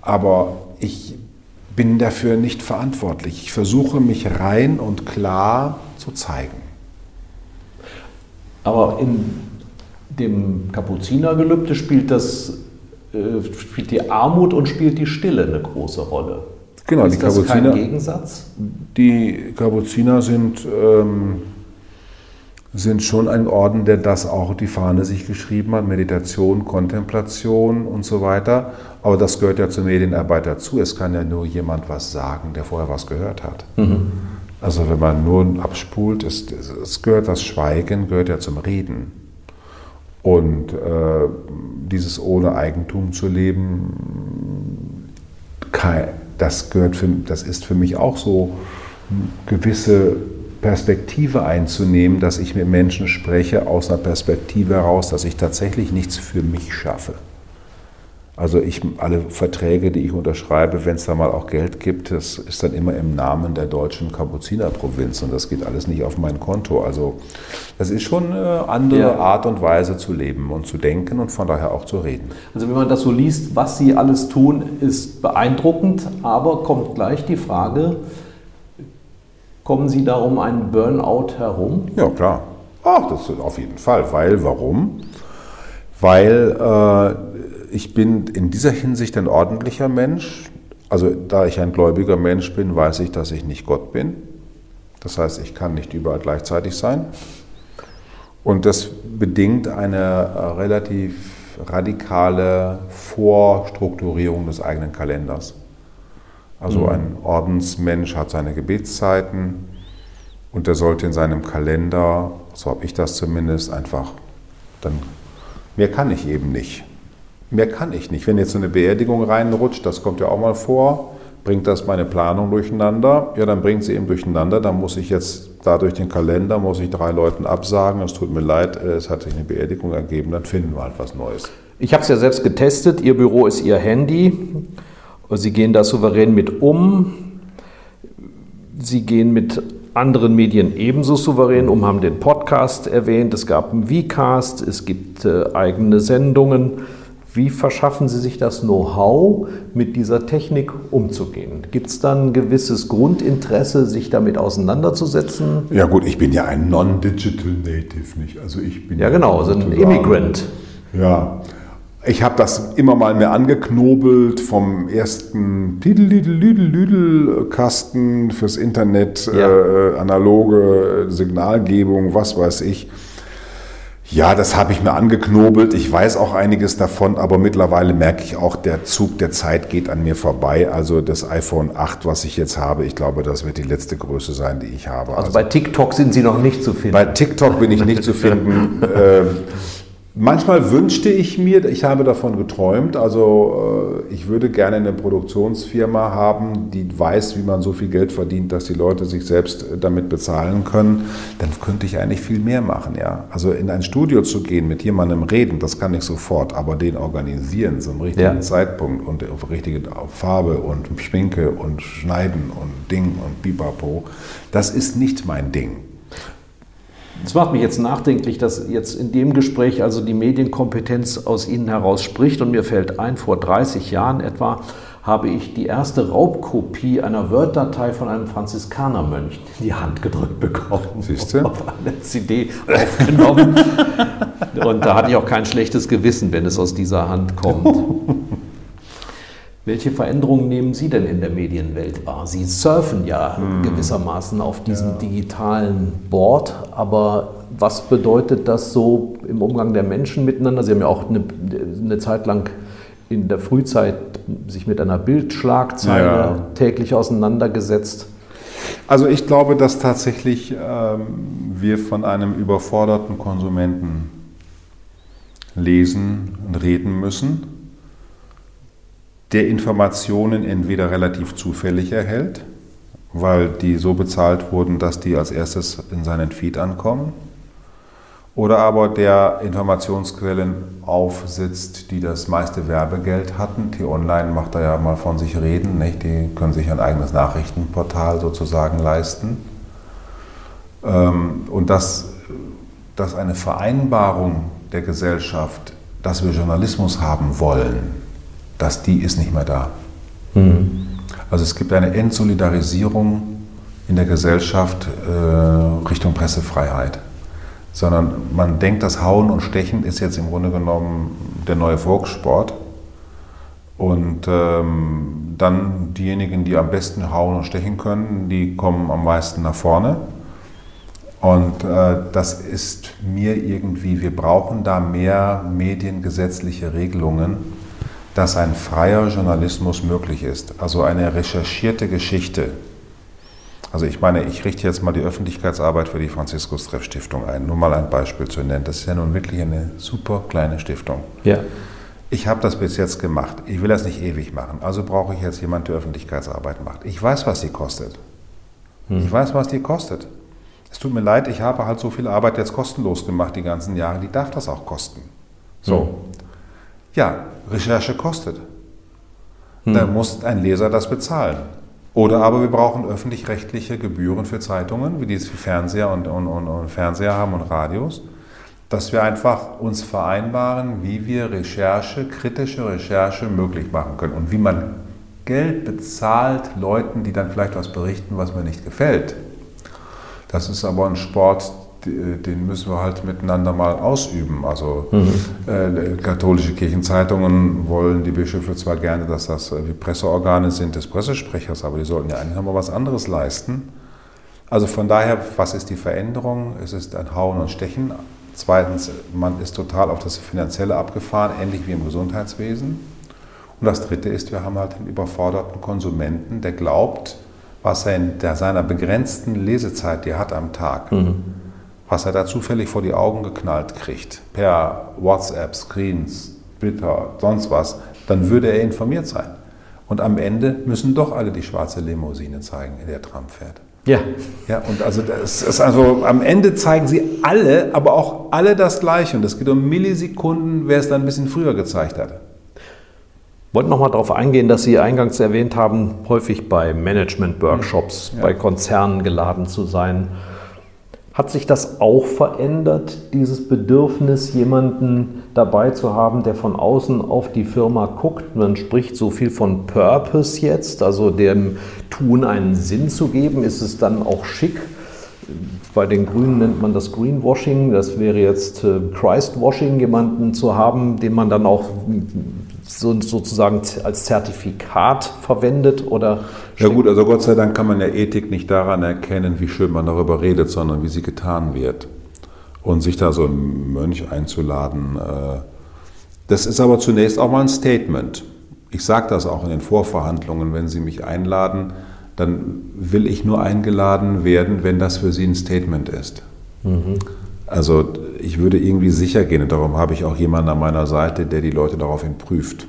Aber ich bin dafür nicht verantwortlich. Ich versuche mich rein und klar zu zeigen. Aber in dem Kapuzinergelübde spielt, das, äh, spielt die Armut und spielt die Stille eine große Rolle. Genau, ist die das Kapuziner, kein Gegensatz? die Kapuziner sind, ähm, sind schon ein Orden, der das auch die Fahne sich geschrieben hat, Meditation, Kontemplation und so weiter. Aber das gehört ja zur Medienarbeit dazu. Es kann ja nur jemand was sagen, der vorher was gehört hat. Also wenn man nur abspult, ist, es gehört das Schweigen, gehört ja zum Reden. Und äh, dieses ohne Eigentum zu leben, das, gehört für, das ist für mich auch so, gewisse Perspektive einzunehmen, dass ich mit Menschen spreche aus einer Perspektive heraus, dass ich tatsächlich nichts für mich schaffe. Also ich, alle Verträge, die ich unterschreibe, wenn es da mal auch Geld gibt, das ist dann immer im Namen der deutschen Kapuzinerprovinz und das geht alles nicht auf mein Konto. Also das ist schon eine andere Ja. Art und Weise zu leben und zu denken und von daher auch zu reden. Also wenn man das so liest, was sie alles tun, ist beeindruckend, aber kommt gleich die Frage, kommen Sie da um einen Burnout herum? Ja, klar. Ach, das ist auf jeden Fall. Weil, warum? Weil äh, ich bin in dieser Hinsicht ein ordentlicher Mensch. Also da ich ein gläubiger Mensch bin, weiß ich, dass ich nicht Gott bin. Das heißt, ich kann nicht überall gleichzeitig sein. Und das bedingt eine äh, relativ radikale Vorstrukturierung des eigenen Kalenders. Also ein Ordensmensch hat seine Gebetszeiten und der sollte in seinem Kalender, so habe ich das zumindest, einfach, dann, mehr kann ich eben nicht. Mehr kann ich nicht. Wenn jetzt so eine Beerdigung reinrutscht, das kommt ja auch mal vor, bringt das meine Planung durcheinander? Ja, dann bringt sie eben durcheinander. Dann muss ich jetzt da durch den Kalender, muss ich drei Leuten absagen, es tut mir leid, äh, es hat sich eine Beerdigung ergeben, dann finden wir halt was Neues. Ich habe es ja selbst getestet. Ihr Büro ist Ihr Handy. Sie gehen da souverän mit um. Sie gehen mit anderen Medien ebenso souverän um, haben den Podcast erwähnt. Es gab einen Vcast, es gibt äh, eigene Sendungen. Wie verschaffen Sie sich das Know-how, mit dieser Technik umzugehen? Gibt es dann ein gewisses Grundinteresse, sich damit auseinanderzusetzen? Ja gut, ich bin ja ein Non-Digital Native, nicht? Also ich bin Ja, genau, so ein Immigrant. Ja, ich habe das immer mal mehr angeknobelt vom ersten Lidl-Lidl-Lidl-Kasten fürs Internet, Ja. äh, analoge Signalgebung, was weiß ich. Ja, das habe ich mir angeknobelt. Ich weiß auch einiges davon, aber mittlerweile merke ich auch, der Zug der Zeit geht an mir vorbei. Also das iPhone 8, was ich jetzt habe, ich glaube, das wird die letzte Größe sein, die ich habe. Also bei TikTok sind Sie noch nicht zu finden. Bei TikTok bin ich nicht zu finden. Manchmal wünschte ich mir, ich habe davon geträumt, also äh, ich würde gerne eine Produktionsfirma haben, die weiß, wie man so viel Geld verdient, dass die Leute sich selbst äh, damit bezahlen können. Dann könnte ich eigentlich viel mehr machen, ja. Also in ein Studio zu gehen, mit jemandem reden, das kann ich sofort, aber den organisieren zum richtigen Ja. Zeitpunkt und auf richtige Farbe und Schminke und Schneiden und Ding und Bipapo, das ist nicht mein Ding. Es macht mich jetzt nachdenklich, dass jetzt in dem Gespräch also die Medienkompetenz aus Ihnen heraus spricht. Und mir fällt ein, vor 30 Jahren etwa habe ich die erste Raubkopie einer Word-Datei von einem Franziskanermönch in die Hand gedrückt bekommen. Siehst du? Auf eine CD aufgenommen. Und da hatte ich auch kein schlechtes Gewissen, wenn es aus dieser Hand kommt. Welche Veränderungen nehmen Sie denn in der Medienwelt wahr? Sie surfen ja gewissermaßen auf diesem digitalen Board, aber was bedeutet das so im Umgang der Menschen miteinander? Sie haben ja auch eine, eine Zeit lang in der Frühzeit sich mit einer Bildschlagzeile Ja. täglich auseinandergesetzt. Also ich glaube, dass tatsächlich ähm, wir von einem überforderten Konsumenten lesen und reden müssen, der Informationen entweder relativ zufällig erhält, weil die so bezahlt wurden, dass die als erstes in seinen Feed ankommen, oder aber der Informationsquellen aufsitzt, die das meiste Werbegeld hatten. T-Online macht da ja mal von sich reden, nicht? die können sich ein eigenes Nachrichtenportal sozusagen leisten. Ähm, und dass, dass eine Vereinbarung der Gesellschaft, dass wir Journalismus haben wollen, dass die ist nicht mehr da. Mhm. Also es gibt eine Entsolidarisierung in der Gesellschaft äh, Richtung Pressefreiheit sondern man denkt, das Hauen und Stechen ist jetzt im Grunde genommen der neue Volkssport. Und ähm, dann diejenigen, die am besten hauen und stechen können, die kommen am meisten nach vorne. Und äh, das ist mir irgendwie, wir brauchen da mehr mediengesetzliche Regelungen, dass ein freier Journalismus möglich ist. Also eine recherchierte Geschichte, also ich meine, ich richte jetzt mal die Öffentlichkeitsarbeit für die Franziskus Treff Stiftung ein, nur mal ein Beispiel zu nennen. Das ist ja nun wirklich eine super kleine Stiftung. Ja. Ich habe das bis jetzt gemacht. Ich will das nicht ewig machen. Also brauche ich jetzt jemanden, der Öffentlichkeitsarbeit macht. Ich weiß, was die kostet. Hm. Ich weiß, was die kostet. Es tut mir leid, ich habe halt so viel Arbeit jetzt kostenlos gemacht die ganzen Jahre. Die darf das auch kosten. So. Ja, Recherche kostet. Hm. Da muss ein Leser das bezahlen. Oder aber wir brauchen öffentlich-rechtliche Gebühren für Zeitungen, wie die es für Fernseher und, und, und, und, Fernseher haben und Radios, dass wir einfach uns vereinbaren, wie wir Recherche, kritische Recherche möglich machen können und wie man Geld bezahlt Leuten, die dann vielleicht was berichten, was mir nicht gefällt. Das ist aber ein Sport, den müssen wir halt miteinander mal ausüben. Also mhm. äh, katholische Kirchenzeitungen wollen die Bischöfe zwar gerne, dass das äh, Presseorgane sind des Pressesprechers, aber die sollten ja eigentlich nochmal was anderes leisten. Also von daher, was ist die Veränderung? Es ist ein Hauen und Stechen. Zweitens, man ist total auf das Finanzielle abgefahren, ähnlich wie im Gesundheitswesen. Und das Dritte ist, wir haben halt einen überforderten Konsumenten, der glaubt, was er in seiner begrenzten Lesezeit, die er hat am Tag, mhm was er da zufällig vor die Augen geknallt kriegt, per WhatsApp, Screens, Twitter, sonst was, dann würde er informiert sein. Und am Ende müssen doch alle die schwarze Limousine zeigen, in der Trump fährt. Ja. Ja, und also das ist also am Ende zeigen sie alle, aber auch alle das Gleiche. Und es geht um Millisekunden, wer es dann ein bisschen früher gezeigt hat. Ich wollte noch mal darauf eingehen, dass Sie eingangs erwähnt haben, häufig bei Management-Workshops, ja. bei Konzernen geladen zu sein. Hat sich das auch verändert, dieses Bedürfnis, jemanden dabei zu haben, der von außen auf die Firma guckt? Man spricht so viel von Purpose jetzt, also dem Tun einen Sinn zu geben. Ist es dann auch schick? Bei den Grünen nennt man das Greenwashing. Das wäre jetzt äh, Christwashing, jemanden zu haben, den man dann auch so, sozusagen als Zertifikat verwendet oder ja gut, also Gott sei Dank kann man ja Ethik nicht daran erkennen, wie schön man darüber redet, sondern wie sie getan wird. Und sich da so einen Mönch einzuladen, äh, das ist aber zunächst auch mal ein Statement. Ich sage das auch in den Vorverhandlungen, wenn Sie mich einladen, dann will ich nur eingeladen werden, wenn das für Sie ein Statement ist. Mhm. Also ich würde irgendwie sicher gehen und darum habe ich auch jemanden an meiner Seite, der die Leute daraufhin prüft.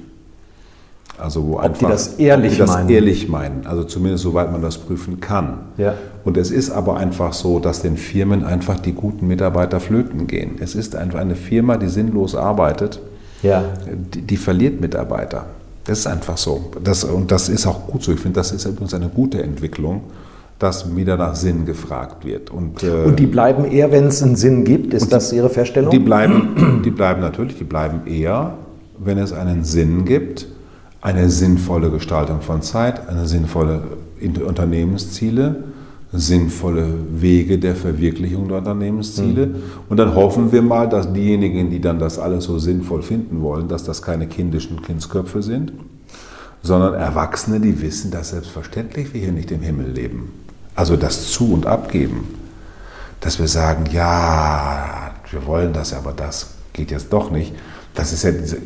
Also wo ob einfach, die das ehrlich ob die das meinen. ehrlich meinen. Also zumindest soweit man das prüfen kann. Ja. Und es ist aber einfach so, dass den Firmen einfach die guten Mitarbeiter flöten gehen. Es ist einfach eine Firma, die sinnlos arbeitet, ja. die, die verliert Mitarbeiter. Das ist einfach so. Das, und das ist auch gut so. Ich finde, das ist übrigens eine gute Entwicklung dass wieder nach Sinn gefragt wird. Und, äh, und die bleiben eher, wenn es einen Sinn gibt, ist das Ihre Feststellung? Die bleiben, die bleiben natürlich, die bleiben eher, wenn es einen Sinn gibt, eine sinnvolle Gestaltung von Zeit, eine sinnvolle Unternehmensziele, sinnvolle Wege der Verwirklichung der Unternehmensziele. Mhm. Und dann hoffen wir mal, dass diejenigen, die dann das alles so sinnvoll finden wollen, dass das keine kindischen Kindsköpfe sind, sondern Erwachsene, die wissen, dass selbstverständlich wir hier nicht im Himmel leben also das Zu- und Abgeben, dass wir sagen, ja, wir wollen das, aber das geht jetzt doch nicht. Das ist ja diese,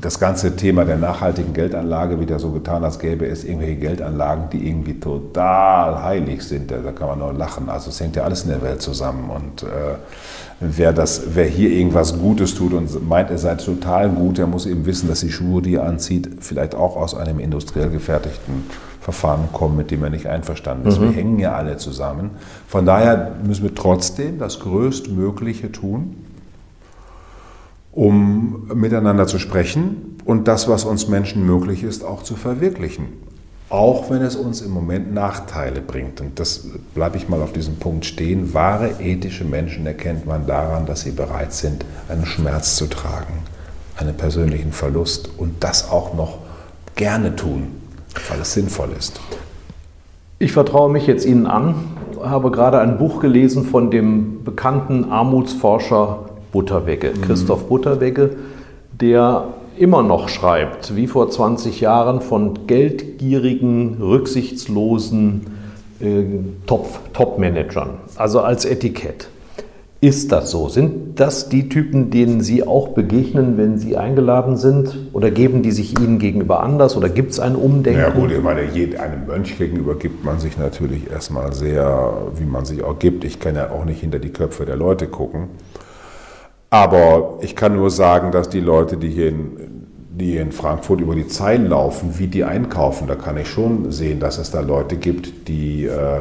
das ganze Thema der nachhaltigen Geldanlage wieder so getan, als gäbe es irgendwelche Geldanlagen, die irgendwie total heilig sind. Da kann man nur lachen. Also es hängt ja alles in der Welt zusammen. Und äh, wer, das, wer hier irgendwas Gutes tut und meint, er sei total gut, der muss eben wissen, dass die Schuhe, die er anzieht, vielleicht auch aus einem industriell gefertigten Verfahren kommen, mit dem er nicht einverstanden ist. Mhm. Wir hängen ja alle zusammen. Von daher müssen wir trotzdem das Größtmögliche tun, um miteinander zu sprechen und das, was uns Menschen möglich ist, auch zu verwirklichen. Auch wenn es uns im Moment Nachteile bringt. Und das bleibe ich mal auf diesem Punkt stehen. Wahre ethische Menschen erkennt man daran, dass sie bereit sind, einen Schmerz zu tragen, einen persönlichen Verlust und das auch noch gerne tun, weil es sinnvoll ist. Ich vertraue mich jetzt Ihnen an, habe gerade ein Buch gelesen von dem bekannten Armutsforscher Butterwegge, mhm. Christoph Butterwegge, der immer noch schreibt, wie vor 20 Jahren, von geldgierigen, rücksichtslosen äh, Top-Managern, also als Etikett. Ist das so? Sind das die Typen, denen Sie auch begegnen, wenn Sie eingeladen sind? Oder geben die sich Ihnen gegenüber anders? Oder gibt es ein Umdenken? Ja gut, ich meine, einem Mönch gegenüber gibt man sich natürlich erstmal sehr, wie man sich auch gibt. Ich kann ja auch nicht hinter die Köpfe der Leute gucken. Aber ich kann nur sagen, dass die Leute, die hier in, die in Frankfurt über die Zeilen laufen, wie die einkaufen, da kann ich schon sehen, dass es da Leute gibt, die äh,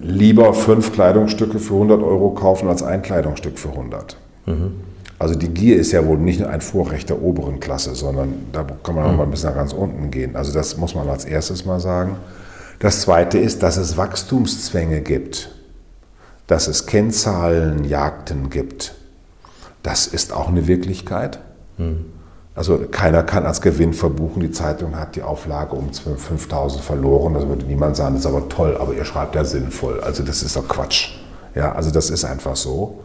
lieber fünf Kleidungsstücke für 100 Euro kaufen als ein Kleidungsstück für 100. Mhm. Also die Gier ist ja wohl nicht ein Vorrecht der oberen Klasse, sondern da kann man auch mal ein bisschen nach ganz unten gehen. Also das muss man als erstes mal sagen. Das Zweite ist, dass es Wachstumszwänge gibt dass es Kennzahlenjagden gibt. Das ist auch eine Wirklichkeit. Hm. Also keiner kann als Gewinn verbuchen, die Zeitung hat die Auflage um 5000 verloren. Das würde niemand sagen, das ist aber toll, aber ihr schreibt ja sinnvoll. Also das ist doch Quatsch. Ja, also das ist einfach so.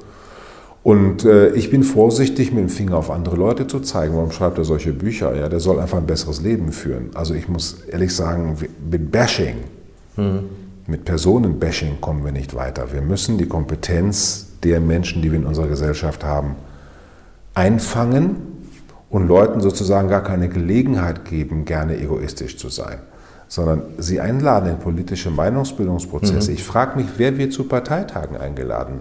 Und äh, ich bin vorsichtig, mit dem Finger auf andere Leute zu zeigen. Warum schreibt er solche Bücher? Ja, der soll einfach ein besseres Leben führen. Also ich muss ehrlich sagen, mit Bashing, hm. Mit Personenbashing kommen wir nicht weiter. Wir müssen die Kompetenz der Menschen, die wir in unserer Gesellschaft haben, einfangen und Leuten sozusagen gar keine Gelegenheit geben, gerne egoistisch zu sein, sondern sie einladen in politische Meinungsbildungsprozesse. Mhm. Ich frage mich, wer wird zu Parteitagen eingeladen?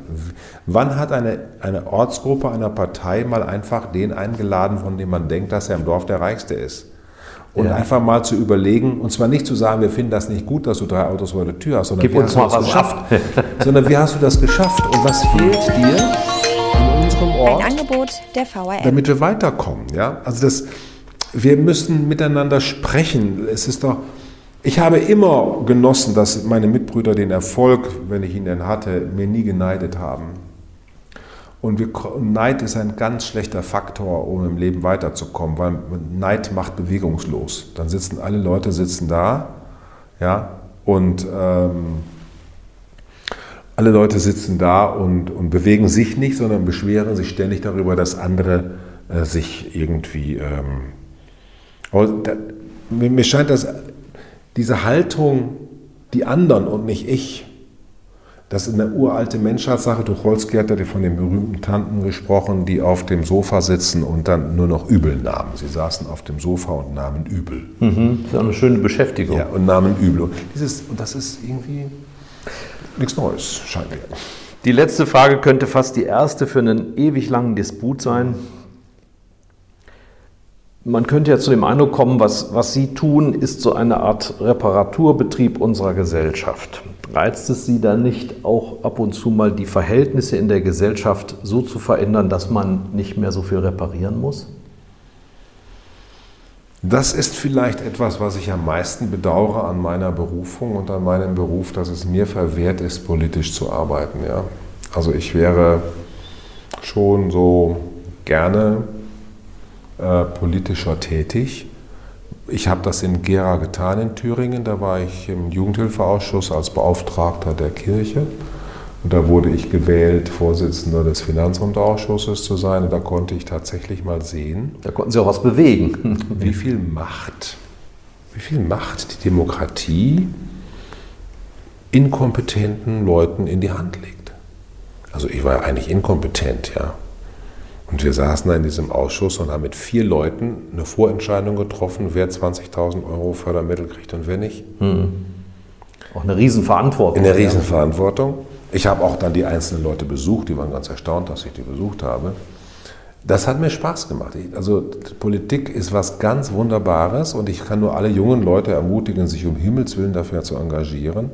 Wann hat eine, eine Ortsgruppe einer Partei mal einfach den eingeladen, von dem man denkt, dass er im Dorf der Reichste ist? Und ja. einfach mal zu überlegen, und zwar nicht zu sagen, wir finden das nicht gut, dass du drei Autos vor der Tür hast, sondern Gib uns mal was geschafft. sondern wie hast du das geschafft und was fehlt dir unserem Ort? Ein Angebot der VRM. Damit wir weiterkommen. Ja? Also das, wir müssen miteinander sprechen. Es ist doch, ich habe immer genossen, dass meine Mitbrüder den Erfolg, wenn ich ihn denn hatte, mir nie geneidet haben. Und wir, Neid ist ein ganz schlechter Faktor, um im Leben weiterzukommen, weil Neid macht bewegungslos. Dann sitzen alle Leute sitzen da, ja, und ähm, alle Leute sitzen da und, und bewegen sich nicht, sondern beschweren sich ständig darüber, dass andere äh, sich irgendwie. Ähm, da, mir, mir scheint, dass diese Haltung, die anderen und nicht ich, das ist eine uralte Menschheitssache. Tucholsky hat ja von den berühmten Tanten gesprochen, die auf dem Sofa sitzen und dann nur noch Übel nahmen. Sie saßen auf dem Sofa und nahmen Übel. Mhm. Das ist auch eine schöne Beschäftigung. Ja, und nahmen Übel. Und, dieses, und das ist irgendwie nichts Neues, scheint mir. Die letzte Frage könnte fast die erste für einen ewig langen Disput sein. Man könnte ja zu dem Eindruck kommen, was, was Sie tun, ist so eine Art Reparaturbetrieb unserer Gesellschaft. Reizt es Sie dann nicht auch ab und zu mal die Verhältnisse in der Gesellschaft so zu verändern, dass man nicht mehr so viel reparieren muss? Das ist vielleicht etwas, was ich am meisten bedauere an meiner Berufung und an meinem Beruf, dass es mir verwehrt ist, politisch zu arbeiten. Ja? Also ich wäre schon so gerne äh, politischer tätig ich habe das in Gera getan in Thüringen. Da war ich im Jugendhilfeausschuss als Beauftragter der Kirche. Und da wurde ich gewählt, Vorsitzender des Finanzamtausschusses zu sein. Und da konnte ich tatsächlich mal sehen. Da konnten Sie auch was bewegen. wie viel Macht, wie viel Macht die Demokratie inkompetenten Leuten in die Hand legt. Also ich war ja eigentlich inkompetent, ja. Und wir saßen da in diesem Ausschuss und haben mit vier Leuten eine Vorentscheidung getroffen, wer 20.000 Euro Fördermittel kriegt und wer nicht. Mhm. Auch eine Riesenverantwortung. Eine Riesenverantwortung. Ich habe auch dann die einzelnen Leute besucht, die waren ganz erstaunt, dass ich die besucht habe. Das hat mir Spaß gemacht. Also Politik ist was ganz Wunderbares und ich kann nur alle jungen Leute ermutigen, sich um Himmels Willen dafür zu engagieren.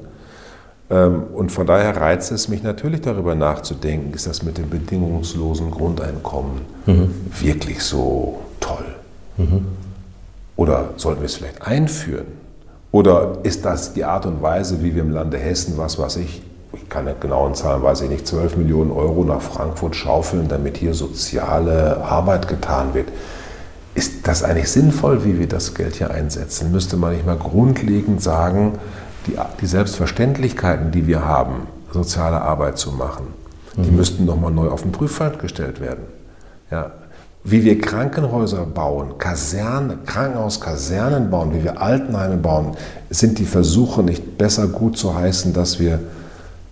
Ähm, und von daher reizt es mich natürlich darüber nachzudenken, ist das mit dem bedingungslosen Grundeinkommen mhm. wirklich so toll? Mhm. Oder sollten wir es vielleicht einführen? Oder ist das die Art und Weise, wie wir im Lande Hessen, was weiß ich, ich kann nicht genauen Zahlen, weiß ich nicht, 12 Millionen Euro nach Frankfurt schaufeln, damit hier soziale Arbeit getan wird? Ist das eigentlich sinnvoll, wie wir das Geld hier einsetzen? Müsste man nicht mal grundlegend sagen, die, die Selbstverständlichkeiten, die wir haben, soziale Arbeit zu machen, mhm. die müssten nochmal neu auf den Prüffeld gestellt werden. Ja, wie wir Krankenhäuser bauen, Kasernen, Krankenhauskasernen bauen, wie wir Altenheime bauen, sind die Versuche nicht besser gut zu heißen, dass wir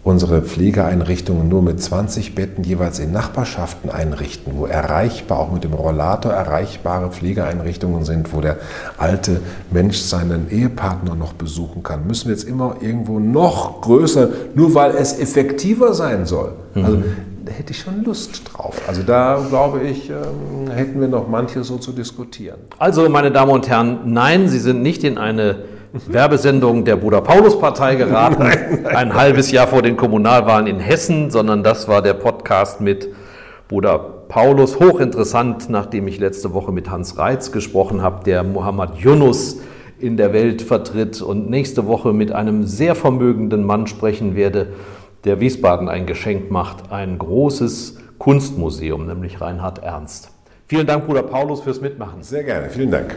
unsere Pflegeeinrichtungen nur mit 20 Betten jeweils in Nachbarschaften einrichten, wo erreichbar, auch mit dem Rollator erreichbare Pflegeeinrichtungen sind, wo der alte Mensch seinen Ehepartner noch besuchen kann. Müssen wir jetzt immer irgendwo noch größer, nur weil es effektiver sein soll. Mhm. Also da hätte ich schon Lust drauf. Also da glaube ich, ähm, hätten wir noch manches so zu diskutieren. Also, meine Damen und Herren, nein, Sie sind nicht in eine Werbesendung der Bruder Paulus Partei geraten, ein halbes Jahr vor den Kommunalwahlen in Hessen, sondern das war der Podcast mit Bruder Paulus. Hochinteressant, nachdem ich letzte Woche mit Hans Reitz gesprochen habe, der Muhammad Yunus in der Welt vertritt und nächste Woche mit einem sehr vermögenden Mann sprechen werde, der Wiesbaden ein Geschenk macht, ein großes Kunstmuseum, nämlich Reinhard Ernst. Vielen Dank, Bruder Paulus, fürs Mitmachen. Sehr gerne, vielen Dank.